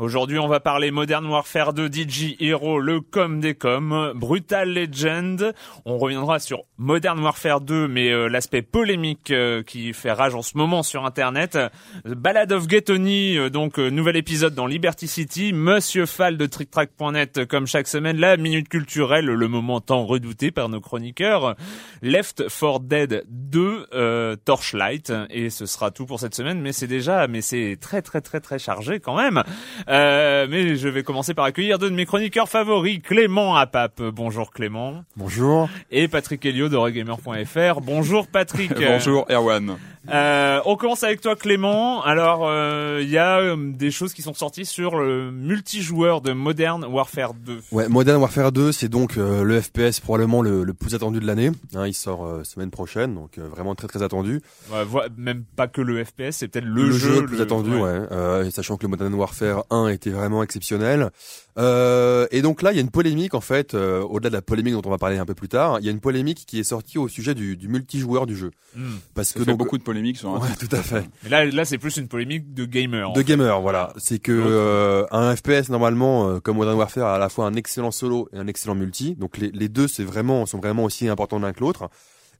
Aujourd'hui, on va parler Modern Warfare 2, DJ Hero, le com des coms, Brutal Legend. On reviendra sur Modern Warfare 2, mais euh, l'aspect polémique euh, qui fait rage en ce moment sur Internet. Ballad of Ghetoni, euh, donc nouvel épisode dans Liberty City. Monsieur Fall de TrickTrack.net, comme chaque semaine, la minute culturelle, le moment tant redouté par nos chroniqueurs. Left 4 Dead 2, Torchlight, et ce sera tout pour cette semaine. Mais c'est déjà, mais c'est très très très très chargé quand même. Euh, mais je vais commencer par accueillir deux de mes chroniqueurs favoris, Clément Apap. Bonjour Clément. Bonjour. Et Patrick Helio de Regamer.fr. Bonjour Patrick. Bonjour Erwan. Euh, on commence avec toi Clément. Alors il euh, y a euh, des choses qui sont sorties sur le multijoueur de Modern Warfare 2. Ouais, Modern Warfare 2, c'est donc le FPS probablement le, le plus attendu de l'année. Hein, il sort semaine prochaine, donc vraiment très très attendu. Ouais, même pas que le FPS, c'est peut-être le, jeu, le plus attendu, ouais. sachant que le Modern Warfare 1 était vraiment exceptionnel. Euh, et donc là, il y a une polémique en fait, euh, au-delà de la polémique dont on va parler un peu plus tard, il y a une polémique qui est sortie au sujet du, du multijoueur du jeu. Hmm. Parce que donc, beaucoup de polémiques sur. Ouais, tout à fait. Mais là, là, c'est plus une polémique de gamer. De gamer, voilà. C'est que euh, un FPS normalement, comme Modern Warfare, a à la fois un excellent solo et un excellent multi. Donc les, les deux, c'est vraiment sont vraiment aussi importants l'un que l'autre.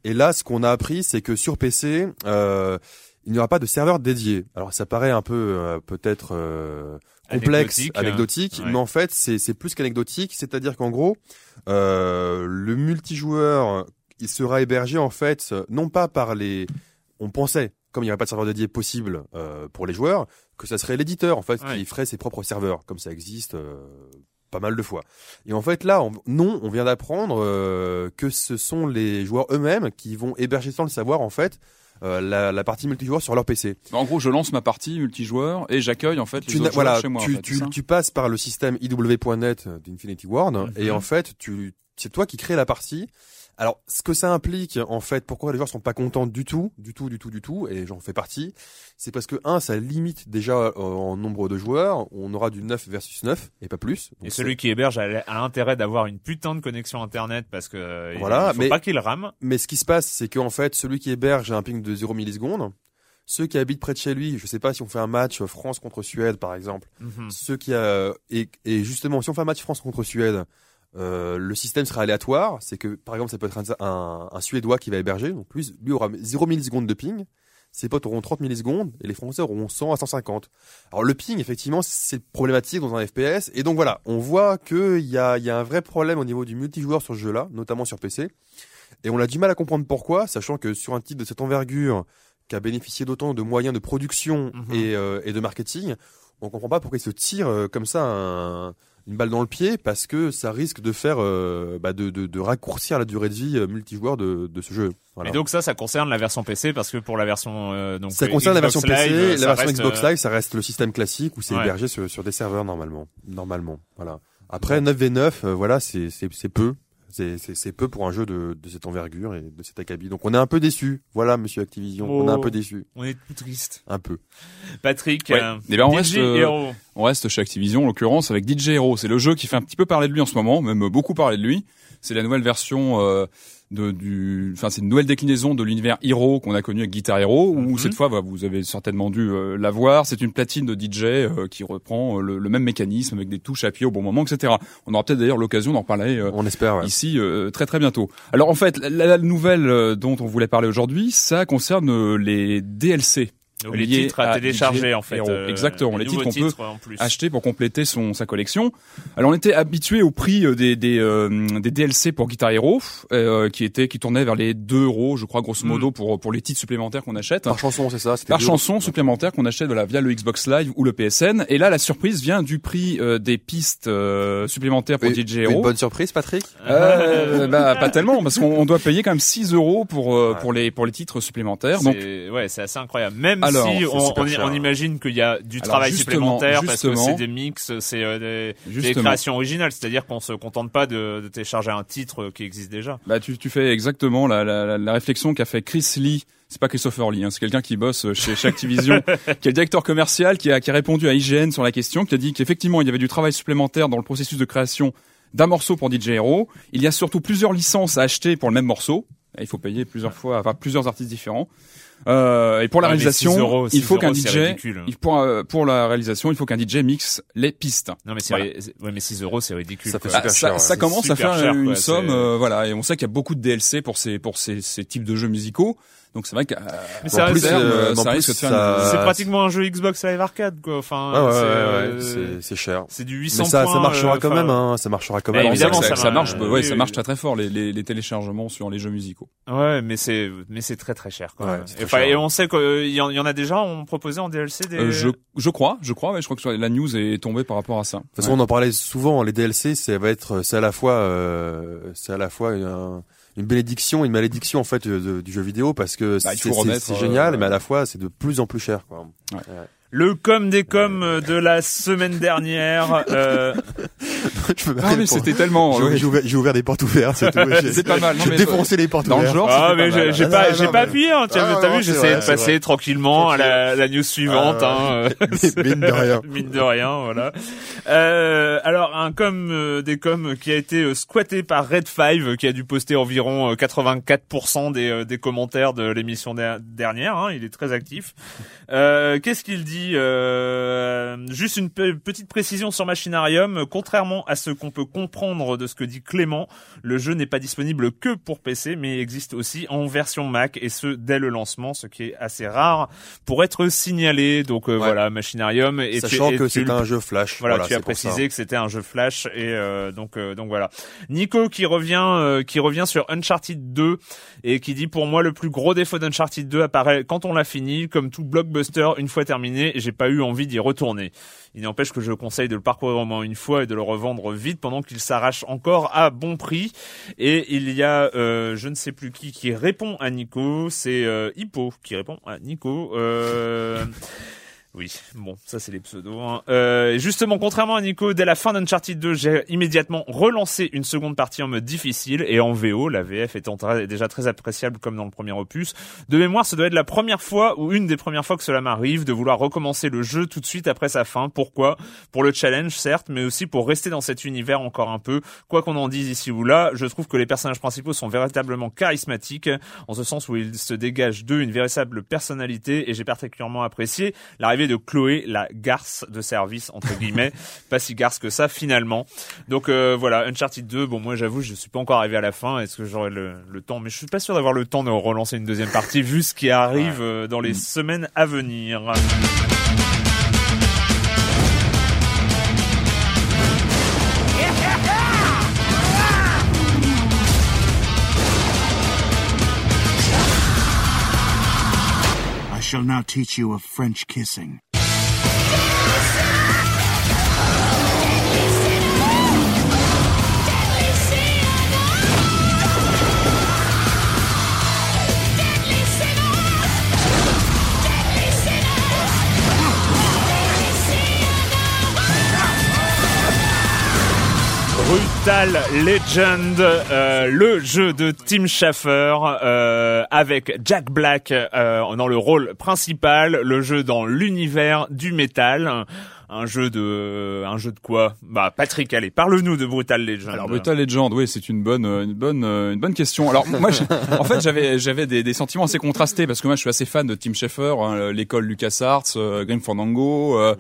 Et là, ce qu'on a appris, c'est que sur PC, il n'y aura pas de serveur dédié. Alors ça paraît un peu peut-être complexe, anecdotique, mais en fait c'est plus qu'anecdotique, c'est-à-dire qu'en gros euh, le multijoueur il sera hébergé en fait non pas par les, on pensait comme il n'y avait pas de serveur dédié possible euh, pour les joueurs, que ça serait l'éditeur en fait qui ferait ses propres serveurs, comme ça existe euh, pas mal de fois. Et en fait là, non, on vient d'apprendre euh, que ce sont les joueurs eux-mêmes qui vont héberger sans le savoir en fait la, la, partie multijoueur sur leur PC. En gros, je lance ma partie multijoueur et j'accueille en fait tu les autres voilà, chez moi. Tu, tu, tu, passes par le système iw.net d'Infinity Ward mhm. et en fait, tu c'est toi qui crée la partie alors, ce que ça implique, en fait, pourquoi les joueurs sont pas contents du tout, du tout, du tout, du tout, et j'en fais partie, c'est parce que un, ça limite déjà euh, en nombre de joueurs. On aura du 9 versus 9 et pas plus. et celui qui héberge a, intérêt d'avoir une putain de connexion internet parce que voilà, il faut pas qu'il rame. Mais ce qui se passe, c'est qu'en fait, celui qui héberge a un ping de 0 millisecondes. Ceux qui habitent près de chez lui, je sais pas si on fait un match France contre Suède par exemple, mhm. ceux qui a et, et justement si on fait un match France contre Suède, euh, le système sera aléatoire, c'est que par exemple ça peut être un, un, Suédois qui va héberger, donc lui, lui aura 0 millisecondes de ping, ses potes auront 30 millisecondes et les Français auront 100 à 150. Alors le ping effectivement c'est problématique dans un FPS et donc voilà, on voit qu'il y a, y a un vrai problème au niveau du multijoueur sur ce jeu-là, notamment sur PC, et on a du mal à comprendre pourquoi, sachant que sur un titre de cette envergure qui a bénéficié d'autant de moyens de production mhm. et, euh, et de marketing, on comprend pas pourquoi il se tire euh, comme ça un une balle dans le pied parce que ça risque de faire euh, bah de, de, de, raccourcir la durée de vie euh, multijoueur de, de ce jeu. Voilà. Et donc ça, ça concerne la version PC parce que pour la version euh, donc ça concerne Xbox la version PC, la version Xbox Live, ça reste le système classique où c'est hébergé sur, sur des serveurs normalement, normalement. Voilà. Après 9v9, voilà, c'est c'est peu. C'est peu pour un jeu de, de, cette envergure et de cet acabit. Donc on est un peu déçu. Voilà, monsieur Activision, on est un peu déçu. On est tout triste. Un peu. Patrick, ouais. euh, eh ben on reste, euh, on reste chez Activision en l'occurrence avec DJ Hero. C'est le jeu qui fait un petit peu parler de lui en ce moment, même beaucoup parler de lui. C'est la nouvelle version euh, de, du, enfin c'est une nouvelle déclinaison de l'univers Hero qu'on a connu avec Guitar Hero, où mhm. cette fois bah, vous avez certainement dû euh, la voir. C'est une platine de DJ euh, qui reprend euh, le, le, même mécanisme avec des touches à pied au bon moment, etc. On aura peut-être d'ailleurs l'occasion d'en parler. on espère ouais. ici très très bientôt. Alors en fait, la, la nouvelle dont on voulait parler aujourd'hui, ça concerne les DLC les titres à, télécharger en fait. Euh, Exactement, les, titres qu'on peut acheter pour compléter son sa collection. Alors on était habitué au prix euh, des des, euh, des DLC pour Guitar Hero euh, qui était qui tournait vers les 2 euros, je crois grosso modo mm. pour pour les titres supplémentaires qu'on achète. Par chanson, c'est ça. Par chanson supplémentaire qu'on achète voilà, via le Xbox Live ou le PSN. Et là, la surprise vient du prix des pistes supplémentaires pour DJ Hero. Une bonne surprise, Patrick bah, pas tellement parce qu'on doit payer quand même 6 euros pour pour les pour les titres supplémentaires. Donc ouais, c'est assez incroyable. Même si on, imagine qu'il y a du travail supplémentaire parce que c'est des mix, c'est euh, des, créations originales, c'est-à-dire qu'on se contente pas de, de, télécharger un titre qui existe déjà. Bah tu, tu fais exactement la, la, la réflexion qu'a fait Chris Lee c'est pas Christopher Lee, hein, c'est quelqu'un qui bosse chez, chez Activision, qui est le directeur commercial, qui a, qui a répondu à IGN sur la question, qui a dit qu'effectivement il y avait du travail supplémentaire dans le processus de création d'un morceau pour DJ Hero. Il y a surtout plusieurs licences à acheter pour le même morceau. Il faut payer plusieurs fois, enfin plusieurs artistes différents. Euh, et pour la réalisation, il faut qu'un DJ, il, pour, euh, pour la réalisation, il faut qu'un DJ mixe les pistes. Non mais c'est ouais, mais 6 euros c'est ridicule. Ça, ça, cher, ça commence à faire une somme, euh, voilà. Et on sait qu'il y a beaucoup de DLC pour ces pour ces, ces types de jeux musicaux. Donc c'est vrai que mais ça, plus, euh, ça risque de faire c'est pratiquement un jeu Xbox Live Arcade quoi. Enfin ouais, ouais, ouais, c'est cher. C'est du 800 mais ça, points, ça marchera quand même hein, ça marchera quand même. Évidemment ça, ça, marche ouais, ça marche très très fort les, les, les téléchargements sur les jeux musicaux. Ouais, mais c'est mais c'est très très cher quoi. Et, cher, et on sait qu'il y, y en a déjà on proposé en DLC des euh, je je crois, je crois mais je crois que la news est tombée par rapport à ça. De toute façon, on en parlait souvent les DLC, ça va être c'est à la fois euh, c'est à la fois un une bénédiction, une malédiction en fait du jeu vidéo parce que bah, c'est génial, euh, mais à la fois c'est de plus en plus cher. Quoi. Ouais. Le com des coms de la semaine dernière. Euh... je ah, mais c'était tellement. J'ai ouvert, ouvert, des portes ouvertes. C'est pas mal. J'ai défoncé les portes dans ouvertes. Le genre, ah mais j'ai pas, j'ai pas appuyé. Hein. Tiens, ah, t'as vu, j'essayais de passer tranquillement à la, la, news suivante. Ah, hein. Mine de rien. Mine de rien, voilà. Euh, alors un com euh, des coms qui a été euh, squatté par Red 5 qui a dû poster environ 84% des, des commentaires de l'émission dernière. Hein. Il est très actif. Qu'est-ce qu'il dit euh, juste une petite précision sur Machinarium. Contrairement à ce qu'on peut comprendre de ce que dit Clément, le jeu n'est pas disponible que pour PC, mais existe aussi en version Mac et ce dès le lancement, ce qui est assez rare pour être signalé. Donc euh, voilà, Machinarium. Et Sachant que c'est un jeu Flash. Voilà, tu as précisé que c'était un jeu Flash et euh, donc donc voilà. Nico qui revient qui revient sur Uncharted 2 et qui dit pour moi le plus gros défaut d'Uncharted 2 apparaît quand on l'a fini, comme tout blockbuster une fois terminé. J'ai pas eu envie d'y retourner. Il n'empêche que je conseille de le parcourir au moins une fois et de le revendre vite pendant qu'il s'arrache encore à bon prix. Et il y a, euh, je ne sais plus qui, qui répond à Nico. C'est euh, Hippo qui répond à Nico. Euh... Oui, bon, ça c'est les pseudos. Hein. Euh, justement, contrairement à Nico, dès la fin d'Uncharted 2, j'ai immédiatement relancé une seconde partie en mode difficile et en VO, la VF étant déjà très appréciable comme dans le premier opus. De mémoire, ça doit être la première fois ou une des premières fois que cela m'arrive de vouloir recommencer le jeu tout de suite après sa fin. Pourquoi? Pour le challenge, certes, mais aussi pour rester dans cet univers encore un peu. Quoi qu'on en dise ici ou là, je trouve que les personnages principaux sont véritablement charismatiques, en ce sens où ils se dégagent d'eux une véritable personnalité et j'ai particulièrement apprécié l'arrivée de Chloé, la garce de service entre guillemets, pas si garce que ça finalement. Donc euh, voilà, Uncharted 2. Bon, moi j'avoue, je suis pas encore arrivé à la fin. Est-ce que j'aurai le, temps? Mais je suis pas sûr d'avoir le temps de relancer une deuxième partie vu ce qui arrive euh, dans les mm. semaines à venir. Shall now teach you of French kissing. Brutal Legend, euh, le jeu de Tim Schafer euh, avec Jack Black euh, dans le rôle principal, le jeu dans l'univers du métal. Un jeu de, un jeu de quoi? Bah Patrick, allez, parle-nous de Brutal Legend. Alors Brutal Legend, oui, c'est une bonne, une bonne, une bonne question. Alors moi, en fait, j'avais, j'avais des, des, sentiments assez contrastés parce que moi, je suis assez fan de Tim Schafer, hein, l'école LucasArts, euh, Grim Fandango. Euh,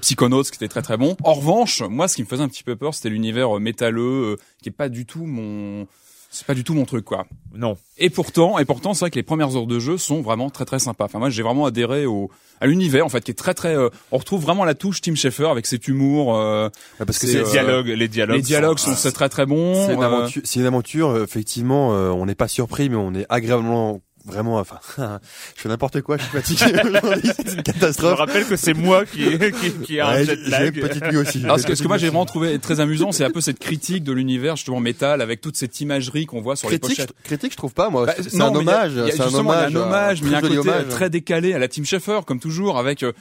Psychonauts qui était très très bon. En revanche, moi ce qui me faisait un petit peu peur, c'était l'univers euh, métalleux euh, qui est pas du tout mon c'est pas du tout mon truc quoi. Non. Et pourtant, et pourtant, c'est vrai que les premières heures de jeu sont vraiment très très sympas. Enfin moi, j'ai vraiment adhéré au à l'univers en fait, qui est très très. Euh, on retrouve vraiment la touche Tim Schafer avec cet humour. Euh, parce que les c'est dialogues, les dialogues, les dialogues sont, c'est très très bons. C'est une Euh, aventure, c'est une aventure effectivement, euh, on n'est pas surpris, mais on est agréablement vraiment, enfin, je fais n'importe quoi, je suis fatigué aujourd'hui, c'est une Je me catastrophe. rappelle que c'est moi qui, qui, qui a un Ouais, jet j'ai une petite nuit aussi. Alors, ce que, ce que moi j'ai vraiment trouvé très amusant, c'est un peu cette critique de l'univers justement métal avec toute cette imagerie qu'on voit sur les critique, pochettes. je, critique, je trouve pas, moi. Bah, c'est un hommage, il y a c'est un hommage, un hommage, mais il y a un côté hommage. très décalé à la Team Schafer, comme toujours, avec euh,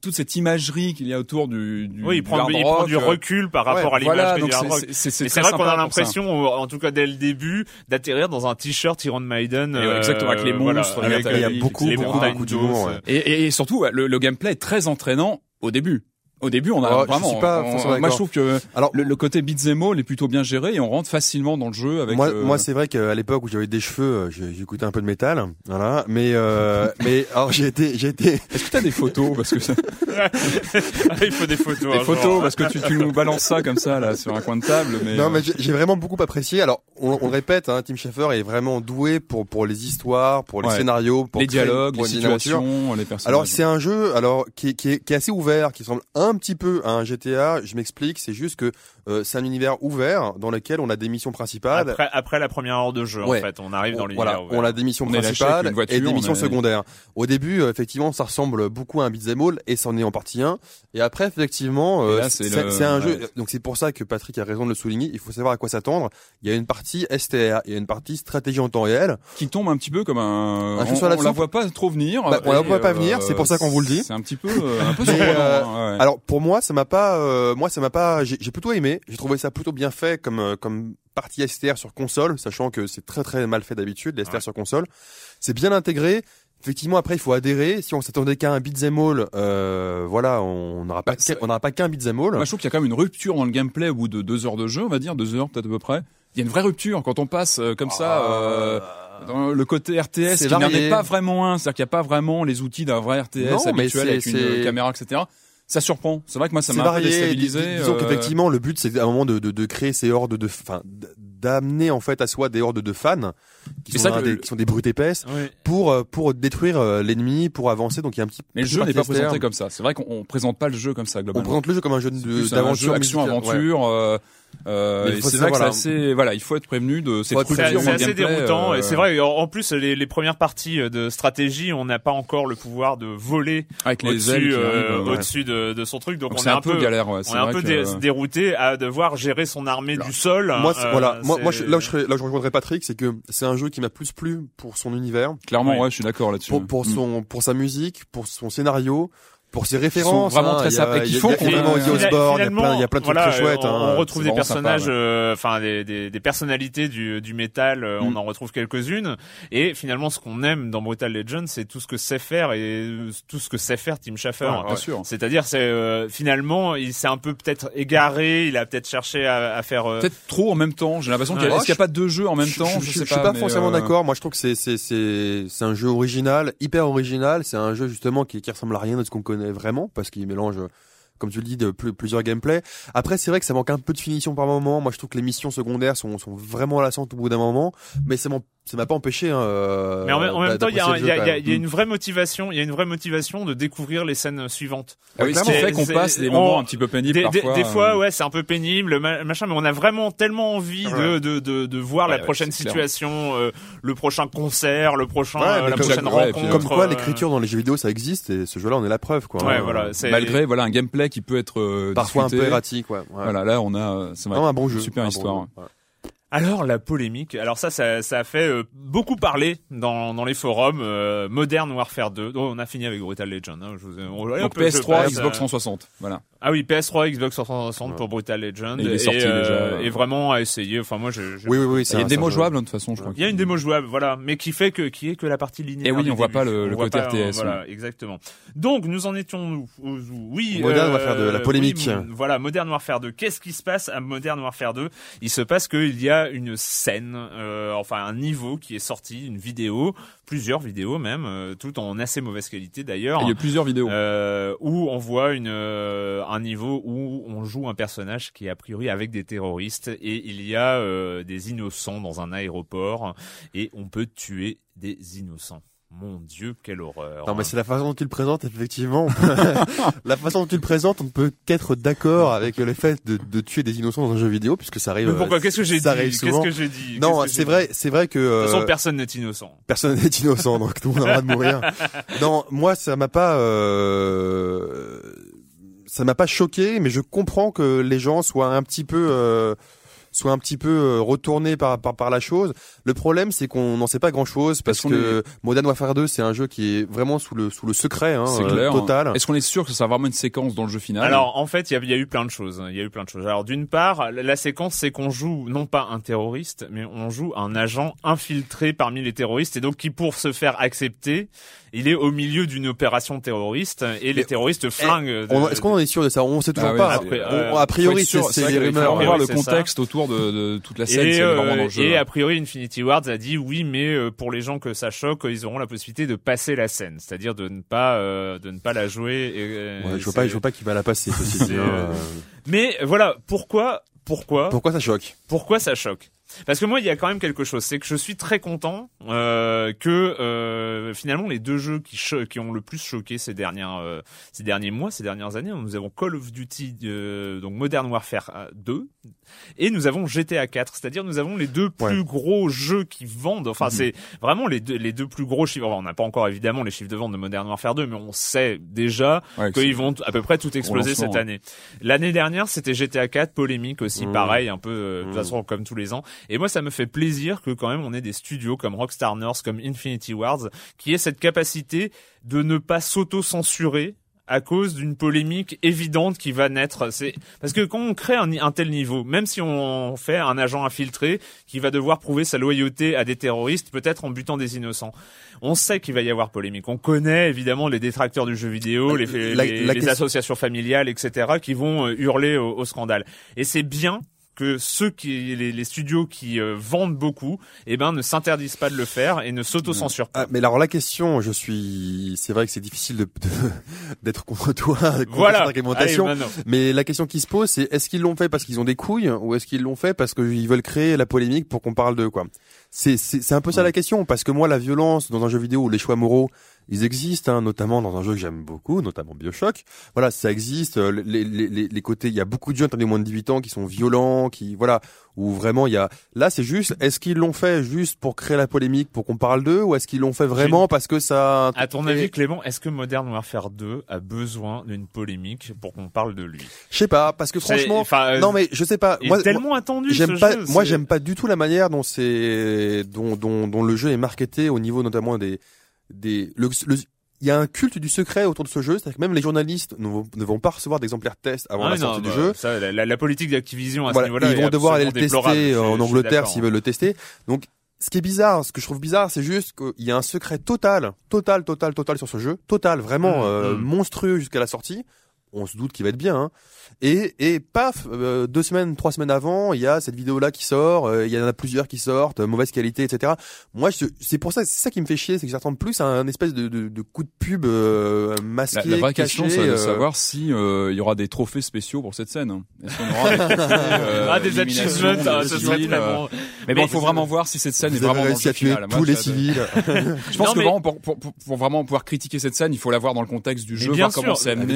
toute cette imagerie qu'il y a autour du, du Oui, il du prend, hard il prend du euh, recul par rapport ouais, à l'imagerie Voilà, du c'est- vrai qu'on a l'impression, en tout cas dès le début, d'atterrir dans un t-shirt Iron Maiden. Ouais, exactement, avec les voilà, monstres, les avec, euh, beaucoup, les beaucoup, montagnes beaucoup d'os, d'humour, euh, ouais. Et, et surtout, le, le gameplay est très entraînant au début. Au début, on a Oh, je vraiment. suis pas on- forcément moi, je trouve que Alors, le, le côté beat'em all est plutôt bien géré et on rentre facilement dans le jeu avec. moi, euh, moi, c'est vrai qu'à l'époque où j'avais des cheveux, euh, j'ai- j'écoutais un peu de métal, voilà. Mais, euh, mais alors j'ai été, j'ai été. Est-ce que t'as des photos parce que ça- il faut des photos. des un photos parce que tu, tu nous balances ça comme ça là sur un coin de table, mais. Non, euh, mais j'ai vraiment beaucoup apprécié. Alors, on, on le répète, hein, Tim Schafer est vraiment doué pour pour les histoires, pour les Ouais. scénarios, pour les créer- dialogues, pour les situations, les personnages. Alors c'est un jeu alors qui est, qui, est, qui est assez ouvert, qui ressemble un petit peu à un GTA. Je m'explique, c'est juste que euh, c'est un univers ouvert dans lequel on a des missions principales. Après, après la première heure de jeu, Ouais. en fait, on arrive dans l'univers. voilà, ouvert. on a des missions On principales voiture, et des on missions est- secondaires. Au début, euh, effectivement, ça ressemble beaucoup à un beat'em all et c'en est en partie un. Et après, effectivement, euh, c'est le- un ouais. jeu. Donc c'est pour ça que Patrick a raison de le souligner. Il faut savoir à quoi s'attendre. Il y a une partie STR, il y a une partie stratégie en temps réel. qui tombe un petit peu comme un. Un on, sur la on la soupe. voit pas trop venir. Bah, on la voit pas venir, c'est pour ça qu'on vous le dit. C'est un petit peu, euh, un peu Mais, euh, hein, ouais. Alors pour moi, ça m'a pas, euh, moi ça m'a pas, j'ai j'ai plutôt aimé. J'ai trouvé ça plutôt bien fait comme euh, comme partie STR sur console, sachant que c'est très très mal fait d'habitude les STR Ouais. sur console. C'est bien intégré. Effectivement, après il faut adhérer. Si on s'attendait qu'à un beat'em all, euh, voilà, on n'aura pas, Bah, on n'aura pas qu'un beat'em all. Moi, je trouve qu'il y a quand même une rupture dans le gameplay au bout de deux heures de jeu, on va dire, deux heures peut-être à peu près. Il y a une vraie rupture quand on passe euh, comme ça euh, dans le côté RTS C'est qui n'en est pas vraiment un, c'est-à-dire qu'il n'y a pas vraiment les outils d'un vrai RTS Non, habituel avec une caméra, etc. Ça surprend. C'est vrai que moi, ça m'a déstabilisé. Dis- Disons euh, qu'effectivement, le but c'est à un moment de, de, de créer ces hordes de, enfin, d'amener en fait à soi des hordes de fans qui sont, ça le- des, qui sont des brutes épaisses pour euh, pour détruire euh, l'ennemi, pour avancer. Donc il y a un petit. Mais le jeu n'est pas présenté comme ça. C'est vrai qu'on on présente pas le jeu comme ça On globalement. présente le jeu comme un jeu d'aventure, action. Ouais. aventure. euh, euh, c'est vrai que c'est savoir, assez, voilà, il faut être prévenu de culture C'est assez gameplay, déroutant euh, et c'est vrai. En en plus, les, les premières parties de stratégie, on n'a pas encore le pouvoir de voler avec les ailes au-dessus, euh, ouais. au-dessus de, de son truc. Donc, Donc on est un peu galère. Ouais, on c'est est un peu que- dérouté à devoir gérer son armée du sol. Moi, voilà. Moi, moi, c'est- je- là où je là où je rejoindrais Patrick, c'est que c'est un jeu qui m'a plus plu pour son univers, Clairement, ouais, je suis d'accord là-dessus. pour, pour Mm. son, pour sa musique, pour son scénario, pour ses sont références. vraiment hein. très sympas qui il y a- font qu'on Osbourne, il y a plein, il y a plein de trucs voilà, très chouettes. On, hein. on retrouve des vraiment personnages, euh, enfin des, des, des personnalités du, du métal. euh, Mm. On en retrouve quelques-unes. Et finalement, ce qu'on aime dans Brutal Legend, c'est tout ce que sait faire et euh, tout ce que sait faire Tim Schafer. Ouais, bien sûr. C'est-à-dire, c'est euh, finalement, il s'est un peu peut-être égaré. Il a peut-être cherché à, à faire. euh, Peut-être trop en même temps. J'ai l'impression qu'il y a, Ouais, est-ce qu'il n'y a pas deux jeux en même Je- temps? je, Je, je, sais je suis pas forcément d'accord. Moi, je trouve que c'est c'est c'est c'est un jeu original, hyper original. C'est un jeu justement qui qui ressemble à rien de ce qu'on connaît vraiment parce qu'il mélange, comme tu le dis, de plus- plusieurs gameplays. Après, c'est vrai que ça manque un peu de finition par moment. Moi, je trouve que les missions secondaires sont sont vraiment lassantes au bout d'un moment, mais ça m'en- ça m'a pas empêché. Hein, euh, Mais en, même- en même d'a- temps, il y a, y y y une vraie motivation. Il y a une vraie motivation de découvrir les scènes suivantes. Ah oui, C'est- fait qu'on passe des on- moments un petit peu pénibles Des, parfois. des fois, euh, ouais, c'est un peu pénible, ma- machin, mais on a vraiment tellement envie de, de, de, de voir Ouais, la ouais, prochaine situation, euh, le prochain concert, le prochain, euh, la comme- prochaine rencontre. Comme quoi, euh, l'écriture dans les jeux vidéo, ça existe et ce jeu-là, on est la preuve, quoi. Ouais, Hein. voilà. malgré voilà un gameplay qui peut être euh, Parfois un peu erratique. Voilà, là on a, c'est un bon jeu. super histoire. Alors la polémique, alors ça, ça, ça a fait euh, beaucoup parler dans, dans les forums. euh, Modern Warfare 2. Oh, on a fini avec Brutal Legend. Hein, je vous on- Donc on peut- je PS3, passe, Xbox euh, 360. Voilà. Ah oui, PS3, Xbox 360 pour Brutal Legend. Et il est sorti euh, déjà. Et vraiment à essayer. Enfin moi, je, je- Oui, oui, oui. Il c'est y a un- une démo jouable, hein, de toute façon, je crois. Il y a une démo jouable, voilà, mais qui fait que qui est que la partie linéaire. Et oui, du on voit début. pas le- le voit côté pas, RTS, euh, Voilà, exactement. Donc nous en étions nous Oui. Modern euh, Warfare 2, la polémique. oui, voilà, Modern Warfare 2. Qu'est-ce qui se passe à Modern Warfare 2 Il se passe qu'il y a une scène, euh, enfin un niveau qui est sorti, une vidéo, plusieurs vidéos même, euh, tout en assez mauvaise qualité d'ailleurs. Il y a plusieurs vidéos. Euh, où on voit une, euh, un niveau où on joue un personnage qui est a priori avec des terroristes et il y a euh, des innocents dans un aéroport et on peut tuer des innocents. Mon Dieu, quelle horreur. Non, mais c'est la façon dont tu le présentes, effectivement. la façon dont tu le présentes, on ne peut qu'être d'accord avec le fait de, de tuer des innocents dans un jeu vidéo, puisque ça arrive. Mais pourquoi? Qu'est-ce que j'ai dit? Qu'est-ce que j'ai dit? Non, c'est vrai, c'est vrai que De toute façon, euh, personne n'est innocent. personne n'est innocent, donc tout le monde a le droit de mourir. Non, moi, ça m'a pas, euh, ça m'a pas choqué, mais je comprends que les gens soient un petit peu, euh, soient un petit peu euh, retournés par, par par la chose. Le problème, c'est qu'on n'en sait pas grand chose parce que Modern Warfare 2, c'est un jeu qui est vraiment sous le sous le secret, hein, C'est euh, clair. total. Est-ce qu'on est sûr que ça va vraiment une séquence dans le jeu final Alors en fait, il y a, il y a eu plein de choses. Il y a eu plein de choses. Alors d'une part, la, séquence, c'est qu'on joue non pas un terroriste, mais on joue un agent infiltré parmi les terroristes et donc qui, pour se faire accepter, il est au milieu d'une opération terroriste et les terroristes flinguent. de- On- Est-ce qu'on en est sûr de ça? On sait toujours Ah oui, pas. c'est- après, On- euh, a priori, c'est faut rumeurs. voir le contexte autour de, de toute la scène, Et, euh, dans le jeu. et a priori, Infinity Ward a dit oui, mais euh, pour les gens que ça choque, ils auront la possibilité de passer la scène, c'est-à-dire de ne pas euh, de ne pas la jouer. Et, Ouais, je vois pas, je vois pas qui va la passer. hein, euh, euh. Mais voilà, pourquoi pourquoi Pourquoi ça choque Pourquoi ça choque Parce que moi, il y a quand même quelque chose, c'est que je suis très content euh, que euh, finalement les deux jeux qui, ont le plus choqué ces dernières euh, ces derniers mois, ces dernières années, nous avons Call of Duty, euh, donc Modern Warfare euh, 2, et nous avons GTA 4, c'est-à-dire nous avons les deux plus Ouais. gros jeux qui vendent. Enfin, Mhm. c'est vraiment les deux les deux plus gros chiffres. Enfin, on n'a pas encore évidemment les chiffres de vente de Modern Warfare 2, mais on sait déjà Ouais, qu'ils vont à peu près tout exploser cette année. L'année dernière, c'était GTA 4, polémique aussi, Mmh. pareil, un peu euh, de toute Mmh. façon comme tous les ans. Et moi, ça me fait plaisir que quand même on ait des studios comme Rockstar North, comme Infinity Wars, qui aient cette capacité de ne pas s'auto-censurer à cause d'une polémique évidente qui va naître. C'est parce que quand on crée un, un tel niveau, même si on fait un agent infiltré qui va devoir prouver sa loyauté à des terroristes, peut-être en butant des innocents, on sait qu'il va y avoir polémique. On connaît évidemment les détracteurs du jeu vidéo, les, La- les- la les question- associations familiales, etc., qui vont euh, hurler au, au scandale. Et c'est bien que ceux qui, les, les studios qui euh, vendent beaucoup, eh ben, ne s'interdisent pas de le faire et ne s'auto-censurent pas. Ah, mais alors la question, je suis, c'est vrai que c'est difficile de d'être contre toi, contre voilà. cette argumentation. Allez, mais la question qui se pose, c'est est-ce qu'ils l'ont fait parce qu'ils ont des couilles ou est-ce qu'ils l'ont fait parce qu'ils veulent créer la polémique pour qu'on parle de quoi? C'est c'est un peu ça la question parce que moi la violence dans un jeu vidéo les choix moraux ils existent, hein, notamment dans un jeu que j'aime beaucoup, notamment Bioshock. Voilà, ça existe. euh, Les, les, les, les côtés, il y a beaucoup de jeunes de moins de 18 ans qui sont violents, qui voilà, où vraiment il y a. Là, c'est juste, est-ce qu'ils l'ont fait juste pour créer la polémique, pour qu'on parle d'eux, ou est-ce qu'ils l'ont fait vraiment parce que ça. À ton avis, Clément, est-ce que Modern Warfare 2 a besoin d'une polémique pour qu'on parle de lui? Je sais pas, parce que franchement, enfin, euh, non mais je sais pas. Moi, tellement attendu. j'aime pas. jeu, moi, j'aime pas du tout la manière dont c'est, dont, dont, dont le jeu est marketé au niveau notamment des, des. Le, le- il y a un culte du secret autour de ce jeu, c'est-à-dire que même les journalistes ne vont, ne vont pas recevoir d'exemplaires test avant Ah la sortie non, du bah, jeu. ça, la, politique d'Activision à Voilà, ce niveau-là, ils vont devoir aller le tester en Angleterre s'ils veulent le tester. Donc, ce qui est bizarre, ce que je trouve bizarre, c'est juste qu'il y a un secret total, total, total, total sur ce jeu, total, vraiment Mm, euh, mm. monstrueux jusqu'à la sortie. On se doute qu'il va être bien. Hein. Et, et paf, euh, deux semaines, trois semaines avant, il y a cette vidéo-là qui sort. euh, Il y en a plusieurs qui sortent, euh, mauvaise qualité, etc. Moi, je- c'est pour ça, c'est ça qui me fait chier, c'est que ça ressemble plus à un espèce de, de, de coup de pub euh, masqué, La, la vraie caché, question, c'est de euh, savoir si euh, il y aura des trophées spéciaux pour cette scène. Est-ce qu'on aura des, trophées, euh, Ah, des achievements, des ce serait très bon. Mais bon, il faut vraiment voir si cette scène Vous est vraiment réussi à tuer tous les je- civils. Je pense Non, que mais- vraiment pour, pour, pour, pour vraiment pouvoir critiquer cette scène, il faut la voir dans le contexte du jeu, voir comment amené,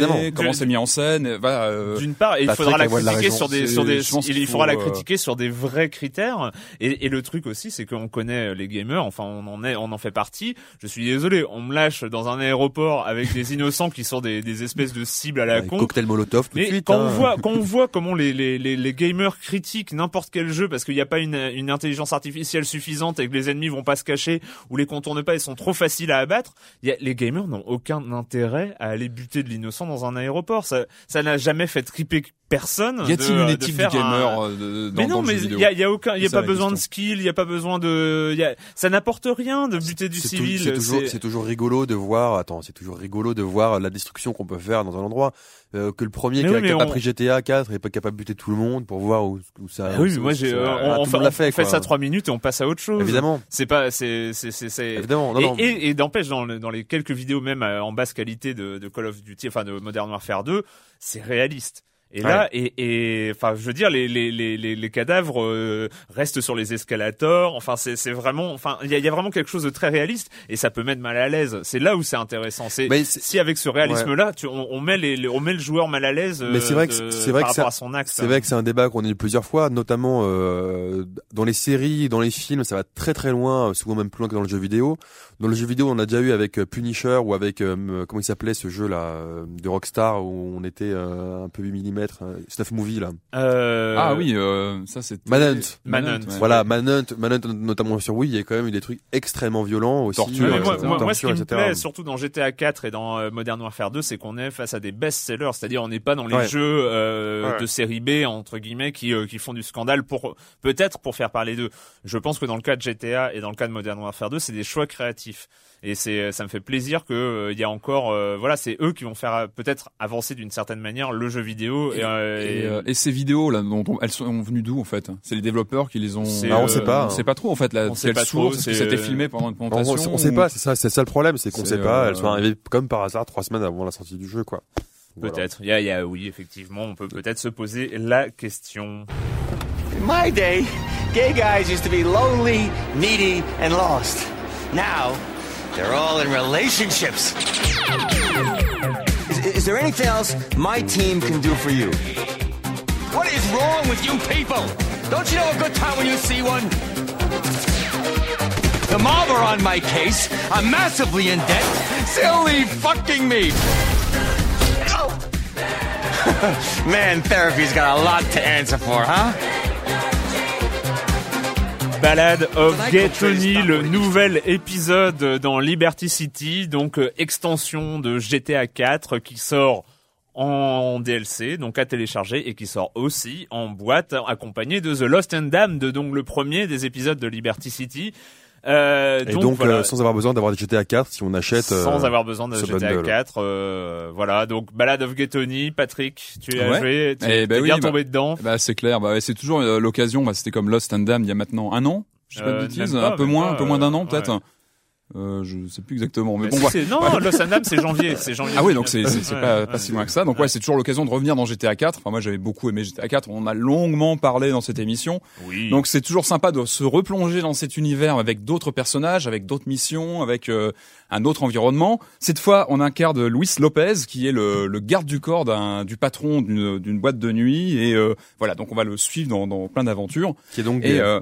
c'est mis en scène. Voilà, euh, D'une part, et il faudra la critiquer sur des, sur des, il, faudra faut, la euh, critiquer sur des vrais critères. Et, et le truc aussi, c'est qu'on connaît les gamers. Enfin, on en est, on en fait partie. Je suis désolé, on me lâche dans un aéroport avec des innocents qui sont des, des espèces de cibles à la Avec con. Cocktail Molotov tout de Mais suite. quand hein. on voit quand on voit comment les, les, les, les gamers critiquent n'importe quel jeu parce qu'il n'y a pas une, une intelligence artificielle suffisante et que les ennemis vont pas se cacher ou les contournent pas, ils sont trop faciles à abattre. Il y a, les gamers n'ont aucun intérêt à aller buter de l'innocent dans un aéroport. Ça n'a jamais fait triper personne. y a-t-il une de éthique du faire un- gamer euh, de- dans, mais non, dans mais il y a, y a aucun, il y a pas besoin de skill, il y a pas besoin de, il y a, ça n'apporte rien de buter du civil. C'est toujours, c'est- c'est toujours rigolo de voir. Attends, c'est toujours rigolo de voir la destruction qu'on peut faire dans un endroit. Euh, que le premier Mais qui, a, oui, on- pris GTA 4 est pas capable de buter tout le monde pour voir où, où ça. Ah oui, où moi j'ai, euh, on, fait, on ça trois minutes et on passe à autre chose. Évidemment, C'est pas, c'est, évidemment. Non, et, non. et, et n'empêche dans, le- dans les quelques vidéos même euh, en basse qualité de, de Call of Duty, enfin de Modern Warfare 2, c'est réaliste. Et là, et, et enfin, je veux dire, les les les les, les cadavres euh, restent sur les escalators. Enfin, c'est c'est vraiment, enfin, il y a, y a vraiment quelque chose de très réaliste et ça peut mettre mal à l'aise. C'est là où c'est intéressant. C'est si avec ce réalisme-là, tu, on, on met les, les- on met le joueur mal à l'aise. Mais c'est vrai euh, que c'est vrai que. C'est vrai que c'est un débat qu'on a eu plusieurs fois, notamment euh, dans les séries, dans les films, ça va très très loin, souvent même plus loin que dans le jeu vidéo. Dans le jeu vidéo, on a déjà eu avec euh, Punisher ou avec euh, comment il s'appelait ce jeu là euh, de Rockstar où on était euh, un peu 8 euh, Snuff Movie là. Euh, Ah oui, euh, ça c'était Manhunt. Manhunt. ouais. Voilà, Manhunt, Manhunt notamment sur Wii, il y a quand même eu des trucs extrêmement violents aussi. Torture, Ouais, moi, etc. moi, moi, ce qui me plaît, surtout dans GTA 4 et dans euh, Modern Warfare 2, c'est qu'on est face à des best-sellers, c'est-à-dire on n'est pas dans les Ouais. jeux euh, Ouais. de série B entre guillemets qui euh, qui font du scandale pour peut-être pour faire parler d'eux. Je pense que dans le cas de GTA et dans le cas de Modern Warfare 2, c'est des choix créatifs. Et c'est ça me fait plaisir que euh, il y a encore euh, voilà, c'est eux qui vont faire euh, peut-être avancer d'une certaine manière le jeu vidéo et, euh, Et, et- euh, et ces vidéos là, dont on- elles sont venues d'où en fait? C'est les développeurs qui les ont. Ah, on sait pas, On hein. sait pas trop en fait. La, On sait quelle pas trop, source c'est- c'était filmé pendant une on, présentation on, on sait ou- pas, c'est ça, c'est ça le problème, c'est qu'on C'est, sait pas. euh, Elles sont arrivées comme par hasard trois semaines avant la sortie du jeu, quoi. Voilà. peut-être. Il y a, il y a oui effectivement, on peut peut-être se poser la question. In my day, gay guys used to be lonely, needy, and lost. Now, they're all in relationships. Is, is there anything else my team can do for you? What is wrong with you people? Don't you know a good time when you see one? The mob are on my case. I'm massively in debt. Silly fucking me. Man, therapy's got a lot to answer for, huh? Ballad of Gay Tony, le nouvel épisode dans Liberty City, donc euh, extension de GTA 4 qui sort en DLC, donc à télécharger et qui sort aussi en boîte accompagné de The Lost and Damned, donc le premier des épisodes de Liberty City. Euh, Et donc, voilà, euh, sans avoir besoin d'avoir des GTA 4 si on achète. euh, sans avoir besoin de GTA bundle. 4, euh, voilà. Donc Ballad of Gay Tony, Patrick, tu as Ouais. joué, tu Eh es ben oui, bien bah- tombé dedans. Bah c'est clair. Bah c'est toujours euh, l'occasion. Bah, c'était comme Lost and Damned il y a maintenant un an. Je sais pas de Euh, bêtises, un peu moins, pas, un peu moins d'un an euh, peut-être. Ouais. Euh, je sais plus exactement, mais Mais bon. si, c'est- non, Lost and Damned, c'est janvier, c'est janvier. Ah oui, donc c'est Ouais, pas, ouais. pas si loin que ça. Donc ouais, c'est toujours l'occasion de revenir dans GTA 4. Enfin moi j'avais beaucoup aimé GTA 4. On en a longuement parlé dans cette émission. Oui. Donc c'est toujours sympa de se replonger dans cet univers avec d'autres personnages, avec d'autres missions, avec euh, un autre environnement. Cette fois, on incarne Luis Lopez, qui est le, le garde du corps d'un du patron d'une d'une boîte de nuit. Et euh, voilà, donc on va le suivre dans, dans plein d'aventures. Qui est donc Et euh,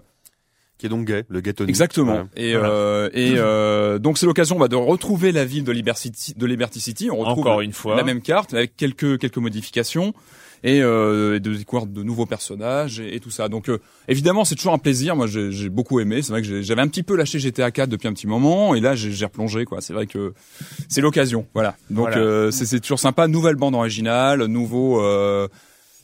Qui est donc gay, le gay Tony. Exactement. Et, Voilà. euh, et euh, donc c'est l'occasion bah, de retrouver la ville de Liberty City. De Liberty City. On retrouve Encore une fois. la même carte avec quelques quelques modifications et euh, de découvrir de nouveaux personnages et, et tout ça. Donc euh, évidemment c'est toujours un plaisir. Moi j'ai j'ai beaucoup aimé. C'est vrai que j'ai- j'avais un petit peu lâché GTA 4 depuis un petit moment et là j'ai j'ai replongé quoi. C'est vrai que c'est l'occasion. Voilà. Donc Voilà. euh, c'est c'est toujours sympa. Nouvelle bande originale, nouveau.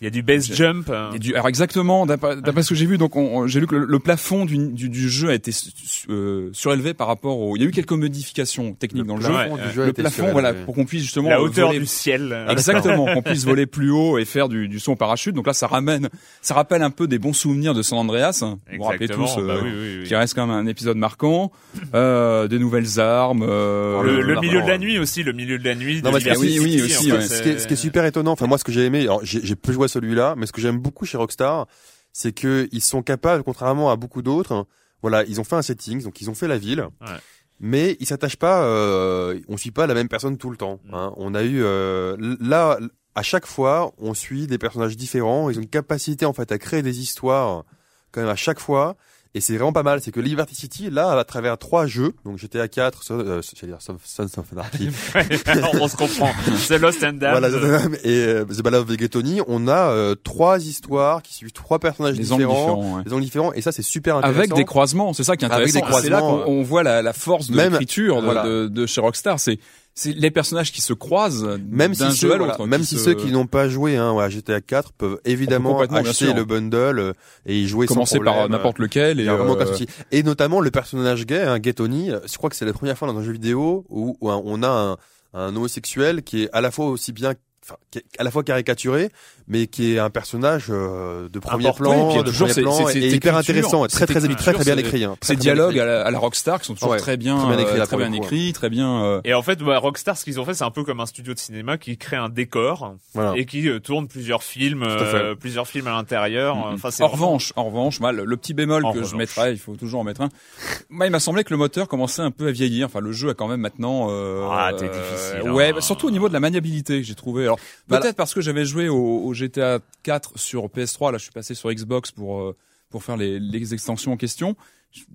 Il y a du base jump. hein. du- alors exactement, d'après d'après ce que j'ai vu, donc on- on- j'ai lu que le, le plafond du, du, du jeu a été su- su- euh, surélevé par rapport au. Il y a eu quelques modifications techniques dans le jeu. Ouais, Le plafond, surélevé. voilà, pour qu'on puisse justement la hauteur voler- du ciel. euh, Exactement, qu'on puisse voler plus haut et faire du, du saut en parachute. Donc là, ça ramène, ça rappelle un peu des bons souvenirs de San Andreas. Vous vous rappelez tous, euh, bah oui, oui, oui. qui reste quand même un épisode marquant. Euh, des nouvelles armes. euh, Le, milieu de la nuit aussi, le milieu de la nuit. Non, Liberty oui, oui, City, aussi, ce, qui est, super étonnant, enfin moi ce que j'ai aimé, alors j'ai joué à celui-là, mais ce que j'aime beaucoup chez Rockstar, c'est que ils sont capables, contrairement à beaucoup d'autres, voilà, ils ont fait un setting, donc ils ont fait la ville, Ouais. mais ils s'attachent pas, euh, on suit pas la même personne tout le temps. Mm. hein. On a eu euh, là à chaque fois, on suit des personnages différents. Ils ont une capacité en fait à créer des histoires quand même à chaque fois. Et c'est vraiment pas mal. C'est que Liberty City, là, à travers trois jeux, donc GTA 4, euh, j'allais dire Sons of Anarchy, on se comprend. The Lost and Damned. voilà, et euh, The Ballad of Vegetoni, on a euh, trois histoires qui suivent trois personnages Les différents, différents, ouais. des angles différents, et ça c'est super intéressant. Avec des croisements, c'est ça qui est Avec intéressant. C'est là qu'on on voit la, la force de l'écriture de, voilà. de, de chez Rockstar. C'est c'est les personnages qui se croisent même si ceux, voilà, même qui si se- ceux qui n'ont pas joué hein, à GTA 4 peuvent évidemment bien acheter le bundle euh, et y jouer commencer sans par n'importe lequel Il et euh. Et notamment le personnage gay, hein, Gay Tony, euh, je crois que c'est la première fois dans un jeu vidéo où, où on a un, un homosexuel qui est à la fois aussi bien, enfin, qui est à la fois caricaturé, mais qui est un personnage euh, de premier Important, plan, et puis de toujours premier plan, ces- et ces hyper intéressant, très très, très, très, très bien écrit. Hein, ces dialogues écrit. à la, à la Rockstar qui sont toujours Ouais, très bien, très bien écrits, euh, très bien coup, écrits, très bien. euh, Et en fait, bah, Rockstar, ce qu'ils ont fait, c'est un peu comme un studio de cinéma qui crée un décor Voilà. et qui euh, tourne plusieurs films, euh, plusieurs films à l'intérieur. Enfin, c'est en revanche, en revanche, moi, le, petit bémol En que je mettrais, il faut toujours en mettre un. Moi, il m'a semblé que le moteur commençait un peu à vieillir. Enfin, le jeu a quand même maintenant. Euh, Ah, t'es difficile, hein. Ouais, bah, surtout au niveau de la maniabilité j'ai trouvé. Alors peut-être parce que j'avais joué au, au GTA 4 sur PS3. Là, je suis passé sur Xbox pour euh, pour faire les, les extensions en question.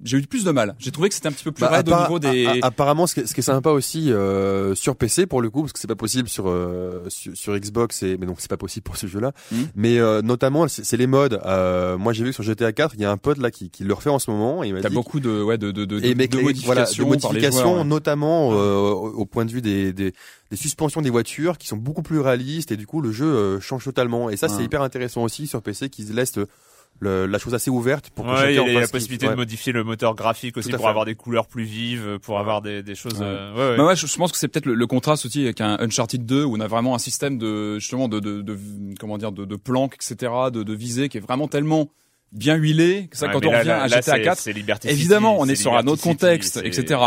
J'ai eu plus de mal. J'ai trouvé que c'était un petit peu plus Bah, raide au niveau des. apparemment, ce qui, est, ce qui est sympa aussi euh, sur PC pour le coup, parce que c'est pas possible sur euh, sur, sur Xbox, et mais donc c'est pas possible pour ce jeu-là. Mhm. Mais euh, notamment, c'est les modes. Euh, moi, j'ai vu que sur GTA 4, il y a un pote là qui, qui le refait en ce moment. Et il T'as beaucoup de ouais de de de, et de, mec, de les- voilà, de modifications, joueurs, ouais. notamment euh, au au point de vue des, des, des suspensions des voitures qui sont beaucoup plus réalistes et du coup le jeu euh, change totalement. Et ça, c'est hyper intéressant aussi sur PC qui laisse le- la chose assez ouverte pour que Ouais, il y chacun a la possibilité ouais. de modifier le moteur graphique aussi pour fait. avoir des couleurs plus vives, pour avoir des, des choses. Ouais. euh, ouais, ouais. Bah ouais, je, je pense que c'est peut-être le, le contraste aussi avec un Uncharted 2 où on a vraiment un système de justement de, de, de comment dire de, de planques etc de, de visée qui est vraiment tellement bien huilé que ça Ouais, quand on là, revient là, à là, GTA c'est- 4 c'est Liberty City, évidemment on est sur un autre contexte etc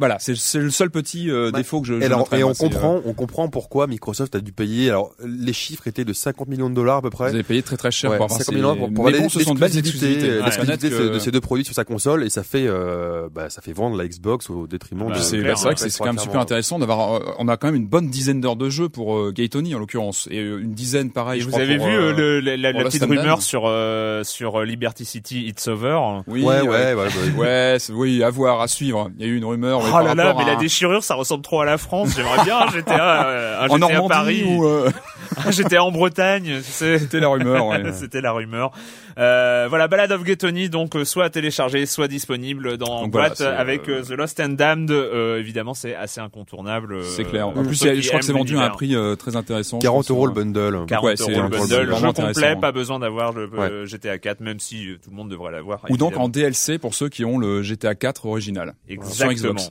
voilà c'est c'est le seul petit euh, Bah, défaut que je, Et, je alors, et on euh, comprend, on comprend pourquoi Microsoft a dû payer. Alors, les chiffres étaient de 50 millions de dollars à peu près. vous avez payé très très cher Ouais, pour avoir 50 ces... millions pour, pour bon ce sont de euh, de, que- de ces deux produits sur sa console et ça fait, euh, bah, ça fait vendre la Xbox au détriment Bah, de. c'est bah, vrai que c'est Ouais, quand même super intéressant d'avoir euh, on a quand même une bonne dizaine d'heures de jeu pour euh, Gaytoni en l'occurrence et euh, une dizaine pareil Et je vous crois, avez pour, vu euh, euh, le, la, petite rumeur sur euh, sur euh, Liberty City It's Over? Oui ouais, ouais, ouais, ouais, ouais. Ouais, oui, à voir, à suivre. Il y a eu une rumeur. Oh là là, mais à la déchirure, ça ressemble trop à la France. J'aimerais bien un GTA, euh, un en GTA Normandie Paris, ou euh, GTA en Bretagne. tu sais. c'était la rumeur. Ouais. C'était la rumeur. Euh, voilà, Ballad of Ghetoni, donc euh, soit téléchargé, soit disponible dans Donc boîte c'est, avec euh, euh, The Lost and Damned. Euh, évidemment, c'est assez incontournable. euh, C'est clair. En plus, je crois que c'est vendu à un prix euh, très intéressant. 40 je pense, euros le euh, bundle. 40 Ouais, c'est euros le un bundle, jeu complet, pas besoin d'avoir le Ouais. euh, GTA 4, même si euh, tout le monde devrait l'avoir. Ou donc en DLC pour ceux qui ont le GTA 4 original. Sur Exactement. Xbox.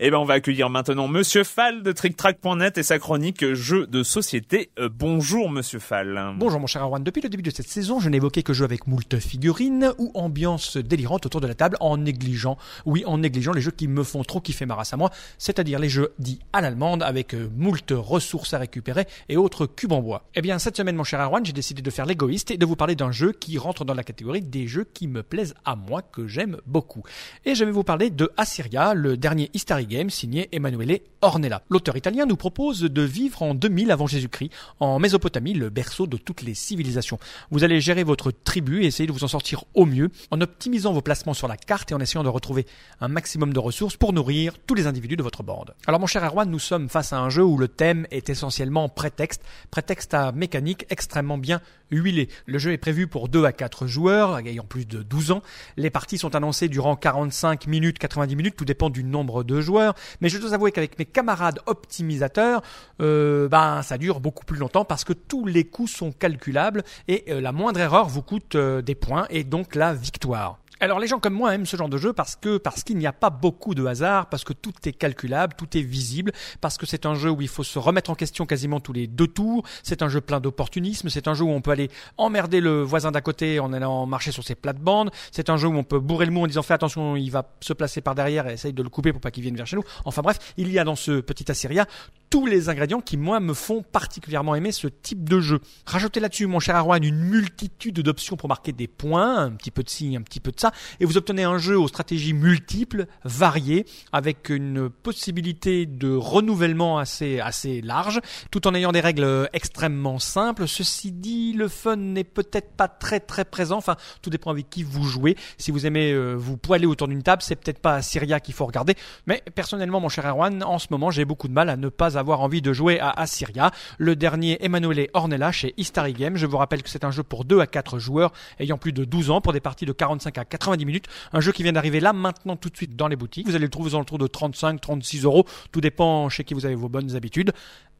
Et ben on va accueillir maintenant Monsieur Fall de TrickTrack.net et sa chronique jeux de société. Bonjour Monsieur Fall. Bonjour mon cher Arwan, depuis le début de cette saison, je n'évoquais que jeux avec moult figurines ou ambiance délirante autour de la table en négligeant, oui en négligeant les jeux qui me font trop kiffer ma race à moi, c'est-à-dire les jeux dits à l'allemande avec euh, moult ressources à récupérer et autres cubes en bois. Eh bien cette semaine mon cher Arwan, j'ai décidé de faire l'égoïste et de vous parler d'un jeu qui rentre dans la catégorie des jeux qui me plaisent à moi, que j'aime beaucoup. Et je vais vous parler de Assyria, le dernier History Game signé Emanuele Ornella. L'auteur italien nous propose de vivre en 2000 avant Jésus-Christ, en Mésopotamie, le berceau de toutes les civilisations. Vous allez gérer votre tribu et essayer de vous en sortir au mieux en optimisant vos placements sur la carte et en essayant de retrouver un maximum de ressources pour nourrir tous les individus de votre bande. Alors mon cher Erwan, nous sommes face à un jeu où le thème est essentiellement prétexte, prétexte à mécanique extrêmement bien huilé. Le jeu est prévu pour 2 à 4 joueurs ayant plus de 12 ans. Les parties sont annoncées durant 45 minutes, 90 minutes, tout dépend du nombre de joueurs. Mais je dois avouer qu'avec mes camarades optimisateurs, euh, ben ça dure beaucoup plus longtemps parce que tous les coûts sont calculables et euh, la moindre erreur vous coûte euh, des points et donc la victoire. Alors les gens comme moi aiment ce genre de jeu parce que parce qu'il n'y a pas beaucoup de hasard, parce que tout est calculable, tout est visible, parce que c'est un jeu où il faut se remettre en question quasiment tous les deux tours, c'est un jeu plein d'opportunisme, c'est un jeu où on peut aller emmerder le voisin d'à côté en allant marcher sur ses plates-bandes, c'est un jeu où on peut bourrer le mou en disant fais attention, il va se placer par derrière et essaye de le couper pour pas qu'il vienne vers chez nous. Enfin bref, il y a dans ce petit Assyria tous les ingrédients qui, moi, me font particulièrement aimer ce type de jeu. Rajoutez là-dessus, mon cher Arwan, une multitude d'options pour marquer des points, un petit peu de ci, un petit peu de et vous obtenez un jeu aux stratégies multiples, variées, avec une possibilité de renouvellement assez, assez large, tout en ayant des règles extrêmement simples. Ceci dit, le fun n'est peut-être pas très très présent, enfin, tout dépend avec qui vous jouez. Si vous aimez euh, vous poiler autour d'une table, c'est peut-être pas Assyria qu'il faut regarder, mais personnellement, mon cher Erwan, en ce moment, j'ai beaucoup de mal à ne pas avoir envie de jouer à Assyria. Le dernier Emanuele Ornella chez Istari Game. Je vous rappelle que c'est un jeu pour 2 à 4 joueurs ayant plus de 12 ans pour des parties de 45 à 90 minutes. Un jeu qui vient d'arriver là maintenant tout de suite dans les boutiques. Vous allez le trouver aux alentours de 35, 36 euros. Tout dépend chez qui vous avez vos bonnes habitudes.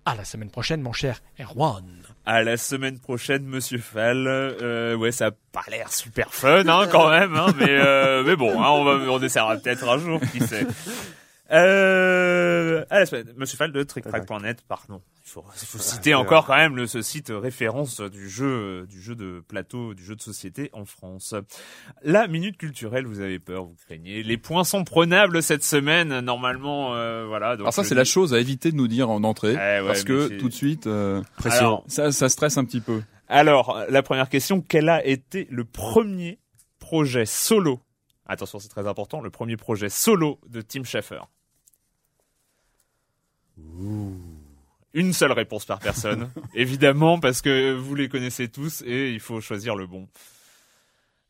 À la semaine prochaine, mon cher Erwan. À la semaine prochaine, Monsieur Fall. Euh, ouais, ça a pas l'air super fun, hein, quand même, hein, mais euh, mais bon, hein, on va, on essaiera peut-être un jour, qui sait. Euh, à la semaine, Monsieur Fall de TrickTrack.net, pardon. Il faut, il faut citer encore quand même le, ce site référence du jeu, du jeu de plateau, du jeu de société en France. La minute culturelle, vous avez peur, vous craignez. Les points sont prenables cette semaine, normalement, euh, voilà. Donc Alors ça, c'est la chose à éviter de nous dire en entrée, Eh ouais, parce que tout de suite, euh, Alors, ça, ça stresse un petit peu. Alors, la première question, quel a été le premier projet solo? Attention, c'est très important, le premier projet solo de Tim Schafer. Une seule réponse par personne, évidemment, parce que vous les connaissez tous et il faut choisir le bon.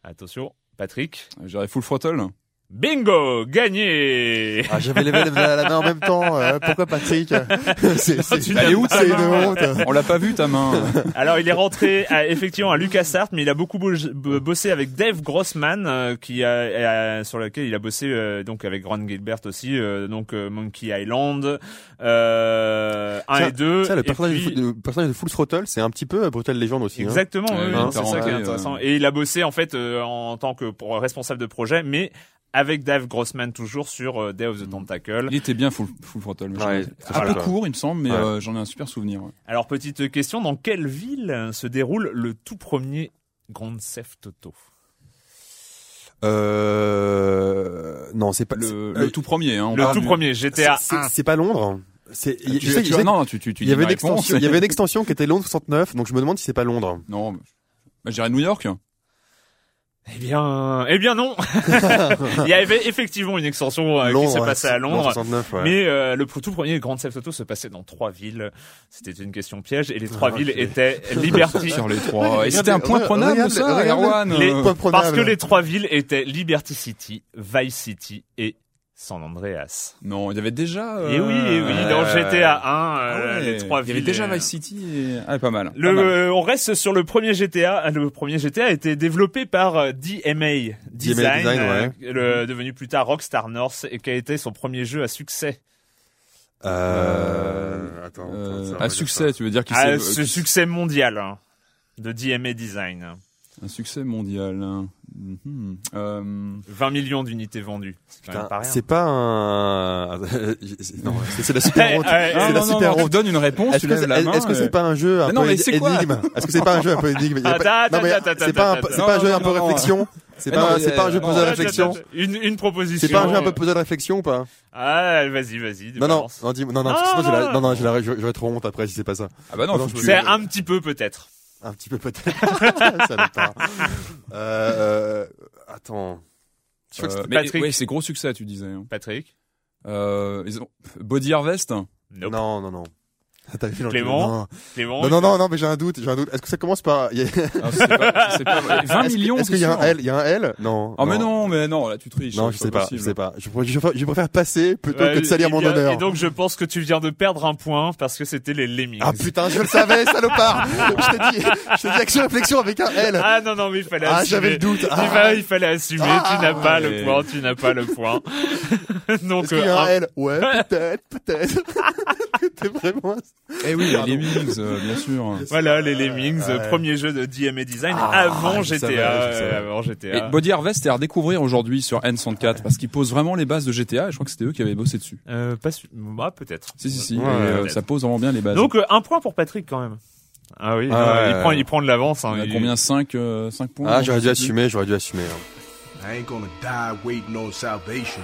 Attention, Patrick. J'irais full throttle. Bingo Gagné Ah, j'avais les à la main en même temps. euh, pourquoi Patrick C'est c'est- Elle est où, c'est honte. On l'a pas vu ta main. Alors, il est rentré à, effectivement à LucasArts, mais il a beaucoup bo- bo- bossé avec Dave Grossman, euh, qui a, a- sur lequel il a bossé euh, donc avec Ron Gilbert aussi, euh, donc euh, Monkey Island euh, 1 Ça- et 2. Ça, le et personnage, puis- de, personnage de Full Throttle, c'est un petit peu euh, Brutal Legend aussi. hein. Exactement, oui, c'est ça qui est intéressant. euh, Et il a bossé en fait euh, en tant que pour, responsable de projet, mais avec Dave Grossman toujours sur euh, Day of the Tentacle. Il était bien full, full throttle. Ouais, un peu court, il me semble, mais Ouais. euh, j'en ai un super souvenir. ouais. Alors petite question, dans quelle ville se déroule le tout premier Grand Theft Auto Euh... Non, c'est pas Le, le tout premier. Hein, Le tout du- premier GTA c'est- 1. C'est c'est pas Londres. C'est. Tu- je sais- tu- je sais- non, tu, tu, tu Il y avait une extension. Il y avait une extension qui était Londres 69, donc je me demande si c'est pas Londres. Non, bah, je dirais New York. Eh bien, eh bien non. Il y avait effectivement une extension euh, qui s'est passée à Londres. 69, ouais. Mais euh, le tout premier Grand Theft Auto se passait dans trois villes. C'était une question piège et les trois Ah, villes étaient Liberty. Sur les trois. Et c'était un point prenable, regarde, ça, regarde, les- euh, parce que les trois villes étaient Liberty City, Vice City et San Andreas. Non, il y avait déjà. Et oui, et oui, euh, dans GTA 1, ah euh, ouais, les trois Il y avait déjà euh, Vice City. Et... Ah, pas mal. Le, pas mal. euh, on reste sur le premier GTA. Le premier GTA a été développé par euh, DMA Design, Design, euh, ouais. le- devenu plus tard Rockstar North, et qui a été son premier jeu à succès. Euh... Attends. Euh, attends, à succès, tu veux dire qu'il Ah, s'est- ce euh, succès mondial hein, de DMA Design. Un succès mondial. hein. Mhm. Euh, 20 millions d'unités vendues. C'est pas un. c'est- Non, c'est la super honte. Ouais, C'est non, la non, super non, tu honte. donnes une réponse, Est-ce que c'est pas un jeu un Mais non, peu énigme Est-ce que c'est pas un jeu un peu énigme Non c'est pas un attends, c'est pas un jeu un peu non, non, réflexion. C'est pas non, un- c'est pas un jeu non, puzzle Attends, réflexion. Une, une proposition. C'est pas un jeu un peu puzzle réflexion ou pas Ah, vas-y, vas-y. Non non non non non Ah, non, non. non non j'aurais trop honte après si c'est pas ça. Ah bah non, Non, C'est un petit peu peut-être. Un petit peu peut-être. Euh, attends. Je crois que Euh, mais Patrick. ouais, c'est gros succès, tu disais. hein. Patrick? Euh, ils ont- Body Harvest? Nope. Non non non. Ah, Clément Non. Clément. Non non non non mais j'ai un doute j'ai un doute. Est-ce que ça commence par il y a- Ah, c'est pas- c'est pas- 20 Est-ce que- millions. Est-ce qu'il y a un. L Il y a un L? Non. Oh mais non, mais non, là tu triches. Non, c'est je sais pas, je sais pas. Je, préfère- je préfère- je préfère passer plutôt Ouais, que de salir mon bien, honneur. Et donc, je pense que tu viens de perdre un point parce que c'était les Lemmings. Ah putain, je le savais, salopard Je t'ai dit, je t'ai dit action réflexion avec un L. Ah non, non, mais il fallait Ah, assumer. j'avais le doute. Il, Ah. fa- il fallait assumer. Ah, tu n'as pas le point, tu n'as pas le point. donc, Est-ce qu'il y a euh, un L? Ouais, peut-être, peut-être. T'es vraiment. Eh oui, les Lemmings, euh, bien sûr. voilà, les Lemmings, Ouais. premier jeu de DMA Design Ah, avant je GTA. savais, je euh, savais. avant Et GTA. Body Harvest est à redécouvrir aujourd'hui sur N64 parce qu'ils posent vraiment les bases de GTA et je crois que c'était eux qui avaient bossé dessus. Euh, pas su- bah, peut-être. Si, si, si. Ouais, et, euh, ça pose vraiment bien les bases. Donc, euh, un point pour Patrick quand même. Ah oui, Ah il prend, il prend de l'avance. Hein, il- combien 5, euh, 5 points Ah, j'aurais dû assumer, j'aurais dû assumer. hein. I ain't gonna die waiting on salvation.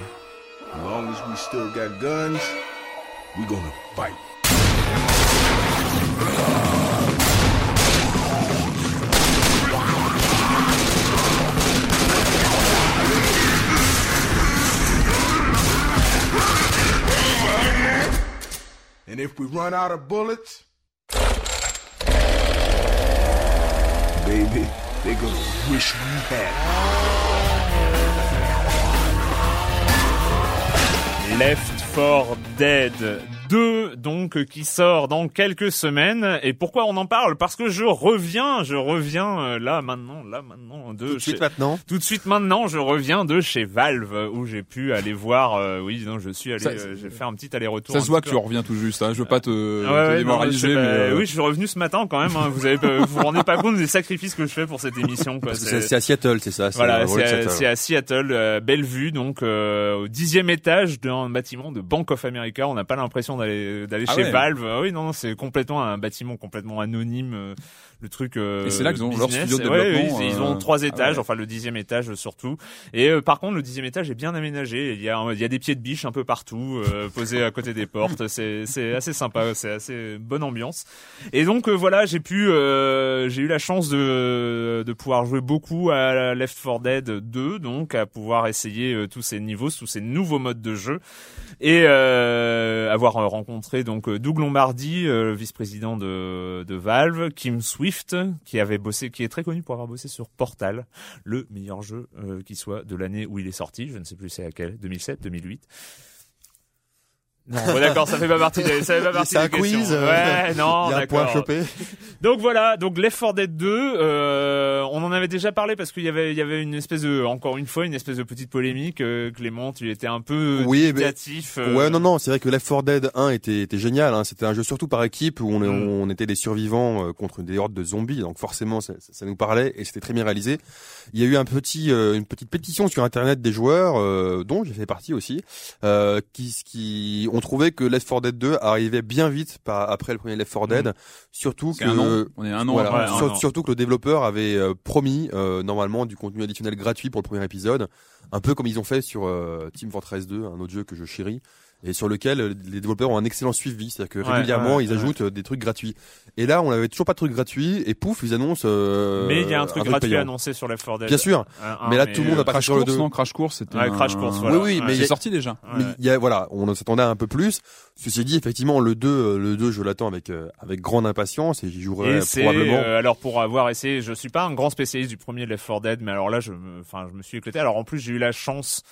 As long as we still got guns, we gonna fight. And if we run out of bullets, baby, they're gonna wish we had. Left 4 Dead 2 donc qui sort dans quelques semaines et pourquoi on en parle? Parce que je reviens je reviens euh, là maintenant là maintenant de Tout de chez- suite maintenant. tout de suite maintenant je reviens de chez Valve où j'ai pu aller voir euh, oui non je suis allé euh, j'ai fait un petit aller-retour Ça se voit que tu reviens tout juste. Hein. Je veux pas te, Ouais, te ouais, non, démoraliser, je sais mais pas, euh, oui, je suis revenu ce matin quand même. hein. Vous avez, vous vous rendez pas compte des sacrifices que je fais pour cette émission. Quoi. C'est- à Seattle, c'est ça. c'est Voilà, c'est à, Seattle. c'est à Seattle, euh, Bellevue, donc euh, au dixième étage d'un bâtiment de Bank of America. On n'a pas l'impression d'aller d'aller Ah chez ouais. Valve. Ah oui, non, non, c'est complètement un bâtiment complètement anonyme. euh, le truc. euh, Et c'est là qu'ils ont leur business. studio de Ouais, développement, oui, ils euh, ont trois ah étages, ouais. enfin le dixième étage euh, surtout. Et euh, par contre, le dixième étage est bien aménagé. Il y a il y a des pieds de biche un peu partout, euh, posés à côté des portes. C'est c'est assez sympa, c'est assez bonne ambiance. Et donc euh, voilà, j'ai pu, euh, j'ai eu la chance de de pouvoir jouer beaucoup à Left 4 Dead 2, donc à pouvoir essayer euh, tous ces niveaux, tous ces nouveaux modes de jeu, et euh, avoir euh, rencontré donc euh, Doug Lombardi, euh, vice-président de Valve, Kim Swift, qui avait bossé, qui est très connu pour avoir bossé sur Portal, le meilleur jeu euh, qui soit de l'année où il est sorti. Je ne sais plus c'est laquelle, 2007, 2008. Non, bon, d'accord, ça fait pas partie des, ça fait pas partie C'est un questions. quiz, euh, Ouais, non, Il y a un point choper. Donc voilà, donc Left 4 Dead 2, euh, on en avait déjà parlé parce qu'il y avait, il y avait une espèce de, encore une fois, une espèce de petite polémique. euh, Clément, tu étais un peu Oui, mais- euh, Ouais, non, non, c'est vrai que Left 4 Dead 1 était, était génial. Hein. C'était un jeu surtout par équipe où on, Mm. on était des survivants euh, contre des hordes de zombies. Donc forcément, ça, ça nous parlait et c'était très bien réalisé. Il y a eu un petit, euh, une petite pétition sur Internet des joueurs, euh, dont j'ai fait partie aussi, euh, qui, qui ont trouvé que Left 4 Dead 2 arrivait bien vite par, après le premier Left 4 Dead. Surtout que un an. On est un an. Voilà. ouais, après. un Sur- an. surtout que le développeur avait euh, promis euh, normalement du contenu additionnel gratuit pour le premier épisode, un peu comme ils ont fait sur euh, Team Fortress 2, un autre jeu que je chéris, et sur lequel euh, les développeurs ont un excellent suivi, c'est-à-dire que Ouais, régulièrement ouais, ils ajoutent euh, des trucs gratuits. Et là, on avait toujours pas de trucs gratuits, et pouf, ils annoncent. euh, mais il y a un truc gratuit payant. annoncé sur Left 4 Dead. Bien sûr, Un- un, mais là, tout le monde a euh, pas Crash sur le Course, deux. non Crash Course, c'était. Ouais, un- Crash Course, voilà. Oui, oui, Ouais. mais c'est a- sorti déjà. Mais y a, voilà, on s'attendait un peu plus. Ceci dit, effectivement, le 2, euh, le 2, je l'attends avec euh, avec grande impatience et j'y jouerai Et probablement. euh, alors pour avoir essayé, je suis pas un grand spécialiste du premier Left 4 Dead, mais alors là je me, enfin je me suis éclaté. Alors en plus j'ai eu la chance.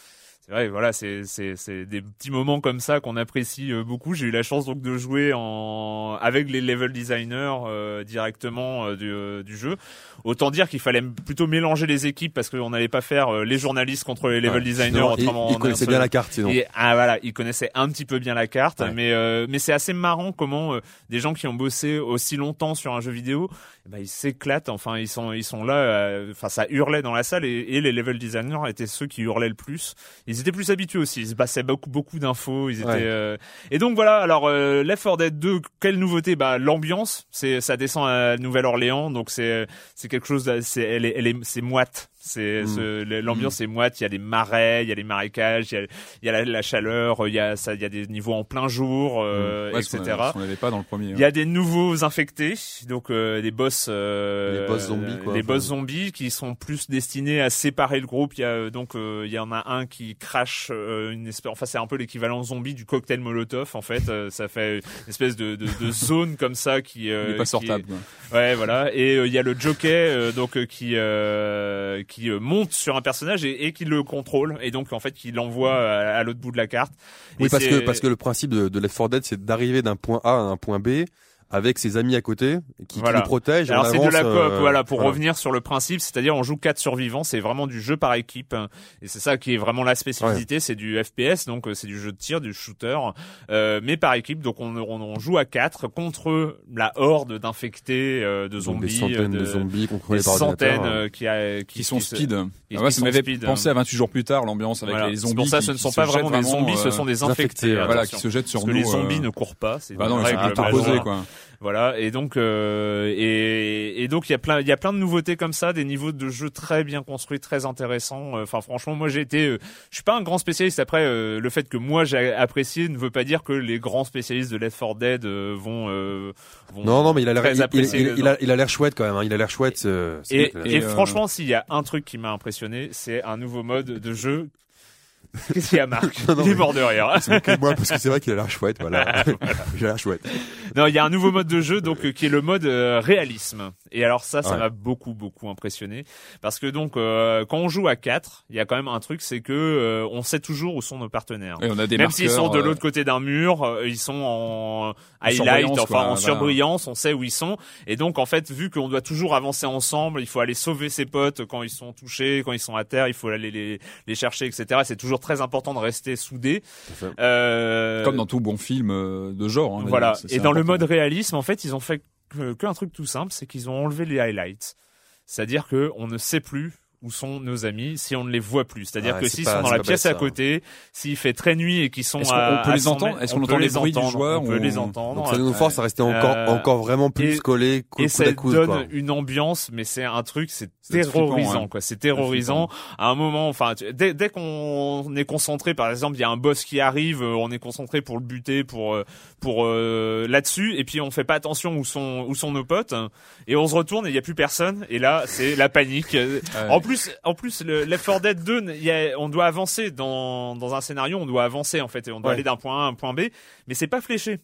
C'est vrai, voilà, c'est c'est c'est des petits moments comme ça qu'on apprécie euh, beaucoup. J'ai eu la chance donc de jouer en avec les level designers euh, directement euh, du, euh, du jeu. Autant dire qu'il fallait plutôt mélanger les équipes parce qu'on n'allait pas faire les journalistes contre les level Ouais. designers. Sinon, il- autrement, il, on a connaissait un bien la carte, sinon. et, ah voilà, ils connaissaient un petit peu bien la carte, Ouais. mais euh, mais c'est assez marrant comment des gens qui ont bossé aussi longtemps sur un jeu vidéo, eh ben, ils s'éclatent. Enfin, ils sont ils sont là. Enfin, ça hurlait dans la salle et, et les level designers étaient ceux qui hurlaient le plus. Ils étaient plus habitués aussi. Ils se passaient beaucoup beaucoup d'infos. Ils étaient Ouais. euh, et donc voilà. Alors euh, Left 4 Dead 2, quelle nouveauté? Bah l'ambiance. C'est ça descend à Nouvelle-Orléans, donc c'est c'est quelque chose. C'est elle est elle est c'est moite. C'est Mm. ce- l'ambiance est moite. Il y a des marais, il y a les marécages, il y a il y a la, la chaleur, il y a ça, il y a des niveaux en plein jour, euh, Ouais, ce qu'on etc. pas dans le premier. hein. Il y a des nouveaux infectés, donc euh, des boss, euh, Les boss zombies, quoi. les boss zombies qui sont plus destinés à séparer le groupe. Il y a euh, donc euh, il y en a un qui crache euh, une espèce, enfin c'est un peu l'équivalent zombie du cocktail Molotov en fait. Euh, ça fait une espèce de, de, de zone comme ça qui euh, Il est pas sortable. quoi. Ouais, voilà. Et euh, il y a le jockey euh, donc euh, qui euh, qui euh, monte sur un personnage et, et qui le contrôle et donc en fait qui l'envoie à, à l'autre bout de la carte. Oui, Et parce que parce que le principe de, de Left 4 Dead, c'est d'arriver d'un point A à un point B avec ses amis à côté qui, qui Voilà. nous protègent. Alors c'est de la coop, euh, voilà, pour revenir sur le principe, c'est-à-dire on joue quatre survivants, c'est vraiment du jeu par équipe, hein. et c'est ça qui est vraiment la spécificité, c'est du FPS, donc euh, c'est du jeu de tir, du shooter, euh, mais par équipe, donc on, on, on joue à quatre contre la horde d'infectés, euh, de donc zombies, des centaines euh, de, de, zombies des contrôlés par centaines euh, qui, a, qui, Qui sont se- speed. qui Ah ouais, ça m'avait speed, pensé hein. à 28 jours plus tard, l'ambiance avec Voilà. les C'est zombies. pour ça, qui- ce ne qui sont pas vraiment des zombies, ce euh, sont des infectés. Voilà, qui se jettent sur Parce que nous. les zombies euh, ne courent pas, c'est Bah non, ils sont quoi. Voilà, et donc euh, et, et donc il y a plein il y a plein de nouveautés comme ça, des niveaux de jeu très bien construits, très intéressants. Euh, Enfin franchement, moi j'ai été, euh, je suis pas un grand spécialiste. Après, euh, le fait que moi j'ai apprécié ne veut pas dire que les grands spécialistes de Left 4 Dead euh, vont, euh, vont Non, non, mais il a l'air, il, il, il- il a, il a l'air chouette quand même. hein. Il a l'air chouette. Et, mec-là. et Et, euh, franchement, s'il y a un truc qui m'a impressionné, c'est un nouveau mode de jeu. Qu'est-ce qu'il y a, Marc Non, non, Il est mais- mort de rire. C'est moi parce que c'est vrai qu'il a l'air chouette. Voilà, il a l'air chouette. Non, il y a un nouveau mode de jeu donc euh, qui est le mode euh, réalisme. Et alors ça, ça Ouais. m'a beaucoup beaucoup impressionné parce que donc euh, quand on joue à 4, il y a quand même un truc, c'est que euh, on sait toujours où sont nos partenaires. Et on a des Même s'ils sont de l'autre côté d'un mur, euh, ils sont en highlight, enfin quoi, en voilà. surbrillance, on sait où ils sont. Et donc en fait, vu qu'on doit toujours avancer ensemble, il faut aller sauver ses potes quand ils sont touchés, quand ils sont à terre, il faut aller les, les chercher, etc. C'est toujours très important de rester soudés. fait. Euh, Comme dans tout bon film euh, de genre. hein, voilà. Et dans le mode réalisme, en fait, ils ont fait que- qu'un truc tout simple, c'est qu'ils ont enlevé les highlights. C'est-à-dire que on ne sait plus où sont nos amis si on ne les voit plus. C'est-à-dire Ouais, que s'ils sont dans la pièce bête, à côté, s'il fait très nuit et qu'ils sont Est-ce qu'on- à, on peut à les 100 entendre Est-ce qu'on on entend peut les les bruits du entendre, joueur On peut ou- les entendre. Donc ça nous force à rester encore, Euh, encore vraiment plus et- collés, cou- et coude ça coude, donne quoi. une ambiance, mais c'est un truc, c'est C'est terrorisant, flippant, ouais. quoi. C'est terrorisant. À un moment, enfin, tu- dès, dès qu'on est concentré, par exemple, il y a un boss qui arrive, euh, on est concentré pour le buter, pour euh, pour euh, là-dessus, et puis on fait pas attention où sont où sont nos potes, et on se retourne et il y a plus personne, et là c'est la panique. Ouais. En plus, en plus, le Left 4 Dead 2, il y a- on doit avancer dans dans un scénario, on doit avancer en fait, et on doit Ouais. aller d'un point A à un point B, mais c'est pas fléché.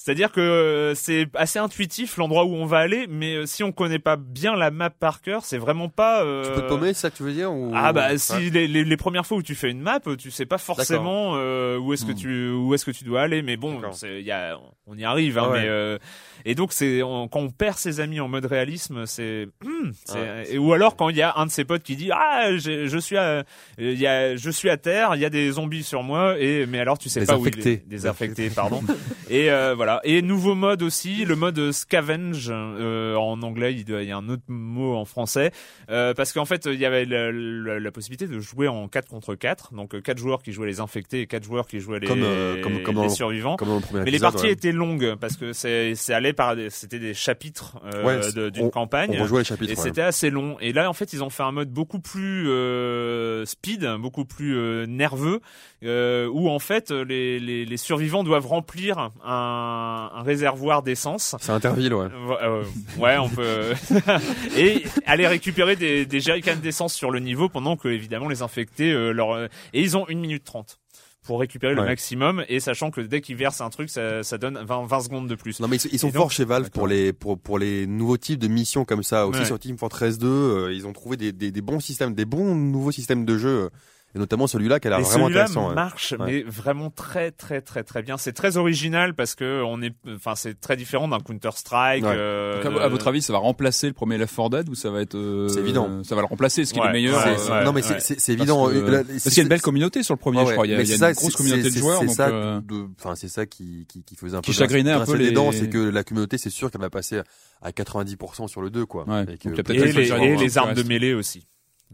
C'est-à-dire que euh, c'est assez intuitif l'endroit où on va aller, mais euh, si on connaît pas bien la map par cœur, c'est vraiment pas. euh, Tu peux te paumer, c'est ça que tu veux dire ou... Ah bah Ouais. si les, les, les premières fois où tu fais une map, tu sais pas forcément euh, où est-ce que Hmm. tu où est-ce que tu dois aller, mais bon, D'accord. c'est- il y a, on y arrive. Hein, Ah ouais. mais, euh, et donc c'est on- quand on perd ses amis en mode réalisme, c'est c'est- Ouais, ou alors quand il y a un de ses potes qui dit ah je suis à il y a je suis à terre, il y a des zombies sur moi et mais alors tu sais pas où il est. Désinfectés, pardon. et euh, voilà. Et nouveau mode aussi, le mode scavenge euh, en anglais, il, doit- il y a un autre mot en français euh, parce qu'en fait il y avait la, la- la possibilité de jouer en 4 contre 4 donc euh, quatre joueurs qui jouaient les infectés et quatre joueurs qui jouaient les, Comme, euh, comme- comme les dans- survivants. Comme premier Mais les épisode, parties ouais. étaient longues parce que c'est allé par c'était des chapitres euh, Ouais, d'une On campagne. rejouait les chapitres. Et ouais. c'était assez long. Et là, en fait, ils ont fait un mode beaucoup plus euh, speed, beaucoup plus euh, nerveux, euh, où en fait les, les, les survivants doivent remplir un, un réservoir d'essence. C'est Interville, ouais. Euh, ouais, on peut. et aller récupérer des, des jerrycans d'essence sur le niveau pendant que évidemment les infectés euh, leur et ils ont une minute trente pour récupérer le maximum et sachant que dès qu'ils versent un truc ça, ça donne 20, 20 secondes de plus. Non mais ils, ils sont donc- forts chez Valve pour les pour pour les nouveaux types de missions comme ça. Aussi Ouais. sur Team Fortress 2, euh, ils ont trouvé des, des des bons systèmes, des bons nouveaux systèmes de jeu, euh, et notamment celui-là qui a l'air vraiment intéressant. ouais. marche, Ouais. mais vraiment très très très très bien. C'est très original parce que on est, enfin c'est très différent d'un Counter Strike. Ouais. euh, Donc, à, à votre avis, ça va remplacer le premier Left 4 Dead ou ça va être euh, C'est évident. Ça va le remplacer, ce qui est le meilleur. ouais, euh, non mais c'est ouais. c'est c'est parce évident. que- euh, là, Parce c'est- qu'il y a une belle communauté sur le premier, Ouais, je crois. Il y a, mais il y a c'est ça, une grosse communauté de joueurs. C'est donc, ça, euh, de- enfin c'est ça qui, qui qui faisait un Qui peu chagrinait un peu les- dents, c'est que la communauté, c'est sûr qu'elle va passer à 90% sur le 2 quoi. Ouais. Et les, armes de mêlée aussi.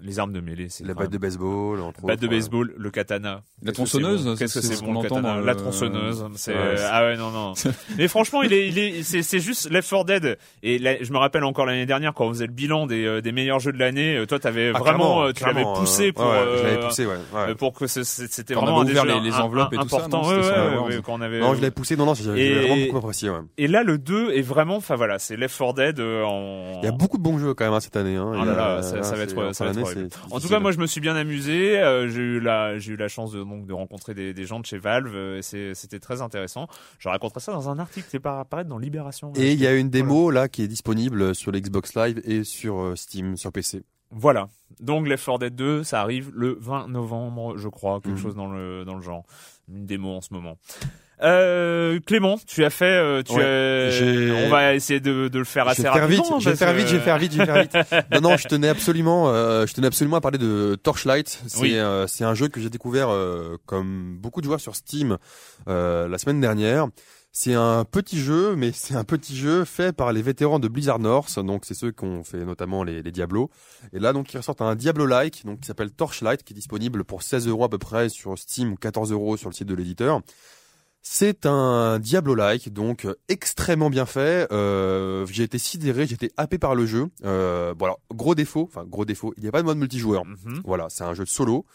Les armes de mêlée, c'est la batte de baseball entre batte de baseball, le katana. La Qu'est-ce que c'est tronçonneuse. Qu'est-ce que c'est c'est ce bon dans La tronçonneuse, c'est ah ouais non non. Mais franchement, il est il est c'est c'est juste Left 4 Dead et là, je me rappelle encore l'année dernière quand on faisait le bilan des euh, des meilleurs jeux de l'année, euh, toi t'avais Ah, vraiment euh, tu l'avais poussé pour ouais, ouais, euh, je l'avais poussé ouais. ouais. pour que c'était vraiment un des les- enveloppes et tout ça, quand on avait Non, je l'avais poussé. Non non, j'ai vraiment beaucoup apprécié ouais. et là le 2 est vraiment enfin voilà, c'est Left 4 Dead euh, en Il y a beaucoup de bons jeux quand même hein, cette année hein. Ça, ça va être, en tout cas, moi, je me suis bien amusé. euh, j'ai eu la, j'ai eu la chance de donc de rencontrer des, des gens de chez Valve. euh, et c'était très intéressant. Je raconterai ça dans un article qui va apparaître dans Libération. Et il y a une démo là qui est disponible sur l'Xbox Live et sur euh, Steam, sur PC. Voilà. Donc Left 4 Dead 2, ça arrive le 20 novembre, je crois, quelque Mhm. chose dans le dans le genre. Une démo en ce moment. Euh, Clément, tu as fait, euh, tu Ouais, as- j'ai- on va essayer de, de le faire assez rapidement. je vais faire vite, vais faire vite, je vais faire vite. non, non, je tenais absolument, euh, je tenais absolument à parler de Torchlight. C'est, Oui. euh, c'est un jeu que j'ai découvert euh, comme beaucoup de joueurs sur Steam euh, la semaine dernière. C'est un petit jeu, mais c'est un petit jeu fait par les vétérans de Blizzard North, donc c'est ceux qui ont fait notamment les, les Diablo. Et là, donc, ils ressortent un Diablo-like, donc qui s'appelle Torchlight, qui est disponible pour 16 euros à peu près sur Steam ou 14 euros sur le site de l'éditeur. C'est un Diablo-like, donc euh, extrêmement bien fait. Euh, j'ai été sidéré, j'ai été happé par le jeu. Euh, bon alors, gros défaut, enfin gros défaut, il n'y a pas de mode multijoueur. Mhm. Voilà, c'est un jeu de solo.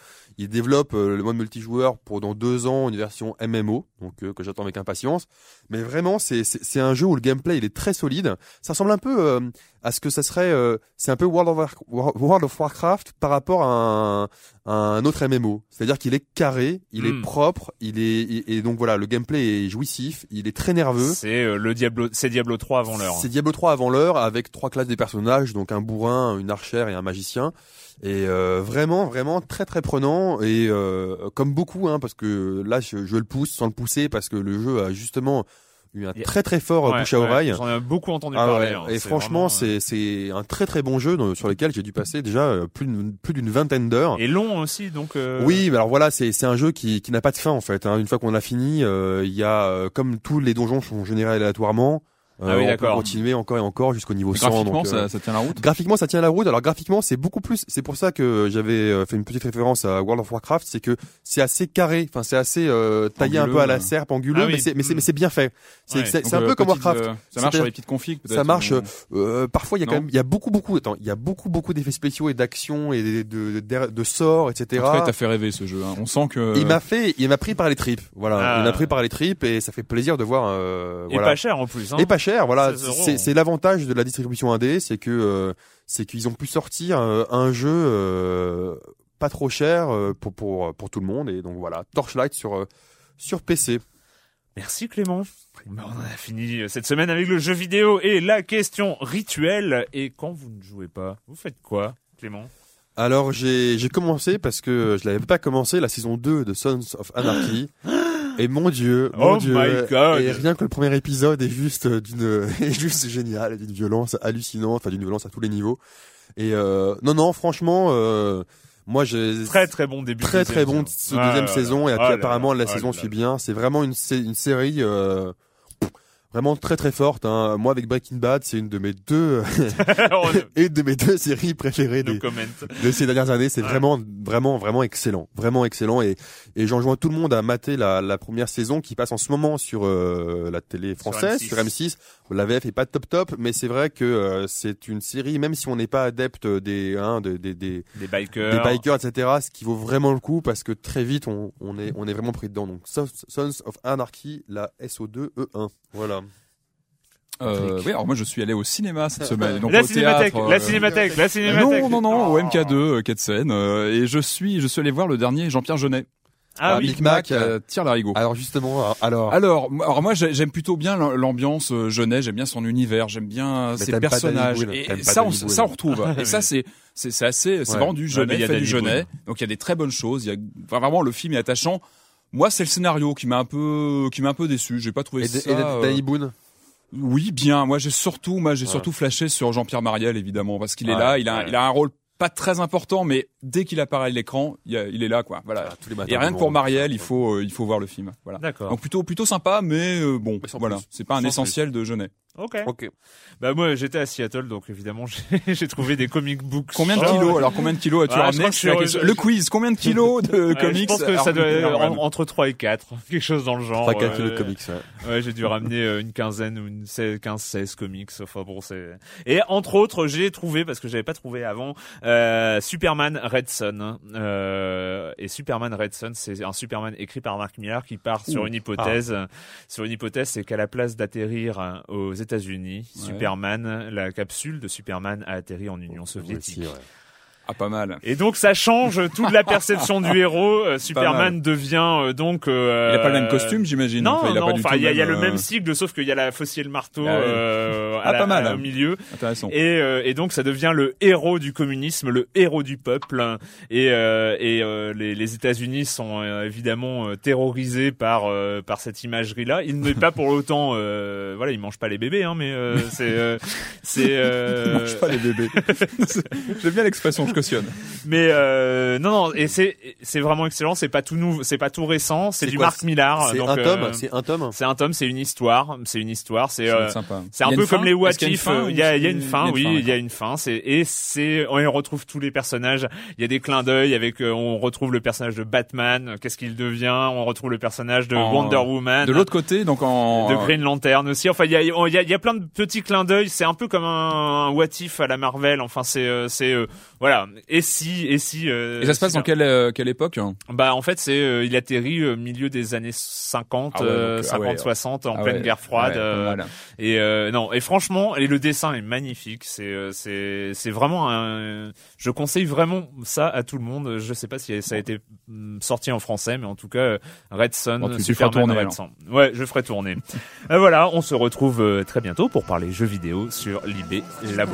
Il développe euh, le mode multijoueur pour dans deux ans une version MMO, donc euh, que j'attends avec impatience. Mais vraiment, c'est un jeu où le gameplay il est très solide. Ça ressemble un peu euh, à ce que ça serait. euh, c'est un peu World of, War- World of Warcraft par rapport à un, à un autre MMO. C'est-à-dire qu'il est carré, il Hmm. est propre, il est et, donc voilà, le gameplay est jouissif, il est très nerveux. C'est euh, le Diablo, c'est Diablo 3 avant l'heure. C'est Diablo 3 avant l'heure avec trois classes des personnages, donc un bourrin, une archère et un magicien. Et euh, vraiment, vraiment très très prenant et euh, comme beaucoup, hein, parce que là je, je le pousse sans le pousser parce que le jeu a justement eu un très très fort euh, Ouais, bouche à ouais, oreille. J'en ai beaucoup entendu Ah parler. ouais, hein. Et C'est franchement, vraiment, euh, c'est c'est un très très bon jeu dans- sur lequel j'ai dû passer déjà euh, plus d'une plus d'une vingtaine d'heures. Et long aussi, donc. euh, Oui, alors voilà, c'est c'est un jeu qui qui n'a pas de fin en fait. hein. Une fois qu'on a fini, euh, il y a comme tous les donjons sont générés aléatoirement. Euh, Ah oui, on peut continuer encore et encore jusqu'au niveau 100. Graphiquement, donc, euh, ça, ça tient la route. Graphiquement, ça tient la route. Alors graphiquement, c'est beaucoup plus. C'est pour ça que j'avais euh, fait une petite référence à World of Warcraft, c'est que c'est assez carré. Enfin, c'est assez euh, taillé un peu à la ouais. serpe, anguleux, Ah oui. mais c'est bien fait. C'est Ouais. un euh, peu comme Warcraft. euh, ça marche sur les petites configs. Ça marche. Euh, parfois, il y a quand même, il y a beaucoup, beaucoup, attends, il y a beaucoup, beaucoup d'effets spéciaux et d'actions et de, de, de, de sorts, etc. En tout cas, il t'a fait rêver ce jeu. hein. On sent que. Il m'a fait, il m'a pris par les tripes. Voilà, Ah. il m'a pris par les tripes et ça fait plaisir de voir. Euh, Et voilà. pas cher en plus. Hein. Et pas cher, voilà. 16 euros. C'est c'est l'avantage de la distribution indé, c'est que euh, c'est qu'ils ont pu sortir euh, un jeu euh, pas trop cher euh, pour pour pour tout le monde et donc voilà, Torchlight sur euh, sur PC. Merci Clément. On a fini cette semaine avec le jeu vidéo et la question rituelle. Et quand vous ne jouez pas, vous faites quoi, Clément? Alors j'ai commencé parce que je l'avais pas commencé la saison 2 de Sons of Anarchy. Et mon dieu, mon Oh dieu, my God. et rien que le premier épisode est juste d'une, est juste génial, d'une violence hallucinante, enfin d'une violence à tous les niveaux. Et euh, non, non, franchement, euh, moi j'ai Très très bon début. très très bon saison. Ah deuxième là saison et puis Ah là apparemment là. la Ah saison suit bien. C'est vraiment une, une série euh, vraiment très très forte. Hein. Moi avec Breaking Bad, c'est une de mes deux On ne- une de mes deux séries préférées no des, comment. de ces dernières années. C'est Ouais. vraiment vraiment vraiment excellent, vraiment excellent. Et et j'enjoins tout le monde à mater la, la première saison qui passe en ce moment sur euh, la télé française, M6. sur M6. La VF est pas top top, mais c'est vrai que euh, c'est une série, même si on n'est pas adepte des hein, des, des, des Des bikers. des bikers, etc. Ce qui vaut vraiment le coup parce que très vite on, on est on est vraiment pris dedans. Donc Sons of Anarchy, la SO2 E1. Voilà. Euh, oui, alors moi je suis allé au cinéma cette semaine. Donc la au cinémathèque, théâtre, la euh, cinémathèque, la cinémathèque. Non, non, non, au Oh. MK2, euh, quai de Seine, euh, et je suis, je suis allé voir le dernier Jean-Pierre Jeunet. Ah à oui. Big Mac, euh, euh, tire l'arigot. Alors justement, alors Alors, moi- alors moi j'ai- j'aime plutôt bien l'am- l'ambiance euh, Jeunet, j'aime bien son univers, j'aime bien Mais ses personnages. Et ça, on, ça on retrouve. Ah, et ça c'est c'est assez, c'est Ouais. vraiment du Ouais, Jeunet, il y a fait du Jeunet. Donc il y a des très bonnes choses. Il y a enfin, vraiment le film est attachant. Moi, c'est le scénario qui m'a un peu qui m'a un peu déçu. J'ai pas trouvé et, ça. et euh, Danny Boone? Oui, bien. Moi, j'ai surtout, moi, j'ai Ouais. surtout flashé sur Jean-Pierre Mariel, évidemment, parce qu'il est là. Il a, ouais. il a un rôle pas très important, mais dès qu'il apparaît à l'écran, il, est là, quoi. Voilà. Ah, tous les matins, Et rien que pour bon. Mariel, il faut, euh, il faut voir le film. Voilà. D'accord. Donc plutôt, plutôt sympa, mais euh, bon, Mais voilà. plus. C'est pas un Sans essentiel de Jeunet. Ok. Ok. Bah moi j'étais à Seattle donc évidemment j'ai j'ai trouvé des comic books. Combien de kilos Alors combien de kilos as-tu Ah, ramené je- Le quiz. Combien de kilos de comics Je pense que ça doit être entre 3 et 4, quelque chose dans le genre. 3 4 euh, kilos de comics. Ouais. Ouais, j'ai dû ramener euh, une quinzaine ou une 15 16 comics enfin bon c'est Et entre autres, j'ai trouvé parce que j'avais pas trouvé avant euh, Superman Red Son euh, et Superman Red Son, c'est un Superman écrit par Mark Millar qui part sur une hypothèse sur une hypothèse c'est qu'à la place d'atterrir euh, aux États-Unis, Ouais. Superman, la capsule de Superman a atterri en Union soviétique. Aussi, ouais. Ah, pas mal. Et donc ça change toute la perception du héros. Euh, Superman devient euh, donc. euh, Il a pas le même costume, j'imagine. Non, Enfin, il a non. pas du tout il y a, y a le euh, même cycle, sauf qu'il y a la faucille et le marteau Ah euh, à Ah, la- pas mal. au milieu. Intéressant. Et, euh, et donc ça devient le héros du communisme, le héros du peuple. Et, euh, et euh, les, les États-Unis sont euh, évidemment euh, terrorisés par euh, par cette imagerie-là. Il n'est pas pour autant, euh, voilà, il mange pas les bébés, hein, mais euh, c'est euh, c'est. euh, Il mange pas les bébés. J'aime bien l'expression, je cautionne. mais euh, non, non, et c'est c'est vraiment excellent. C'est pas tout nouveau, c'est pas tout récent. C'est du quoi, Mark Millar. C'est un tome, euh, c'est un tome. c'est un tome, c'est une histoire, c'est une histoire. C'est euh, c'est un peu comme les what if, il y a, il y a une fin, oui, fin, il y a une fin. C'est et c'est on y retrouve tous les personnages. Il y a des clins d'œil avec, euh, on retrouve le personnage de Batman. Qu'est-ce qu'il devient On retrouve le personnage de En- Wonder Woman. De l'autre côté, donc en de Green Lantern aussi. Enfin, il y a, il y, a, il y a plein de petits clins d'œil. C'est un peu comme un, un what if à la Marvel. Enfin, c'est, euh, c'est, euh, voilà. Et si, et si. euh, Et ça se passe si- dans quelle euh, quelle époque Bah, en fait, c'est, euh, il atterrit au milieu des années 50, Ah ouais, donc, euh, ah 50, ouais. 60, en Ah pleine ouais, guerre froide. ouais, euh, et euh, non, et franchement, et le dessin est magnifique. C'est, euh, c'est, c'est vraiment un. Je conseille vraiment ça à tout le monde. Je sais pas si ça a été hum, sorti en français, mais en tout cas, euh, Red Son, Bon, tu- tu feras Superman tourner, Red alors. Son. Ouais, je ferai tourner. Euh, voilà, on se retrouve euh, très bientôt pour parler jeux vidéo sur l'IB Labo.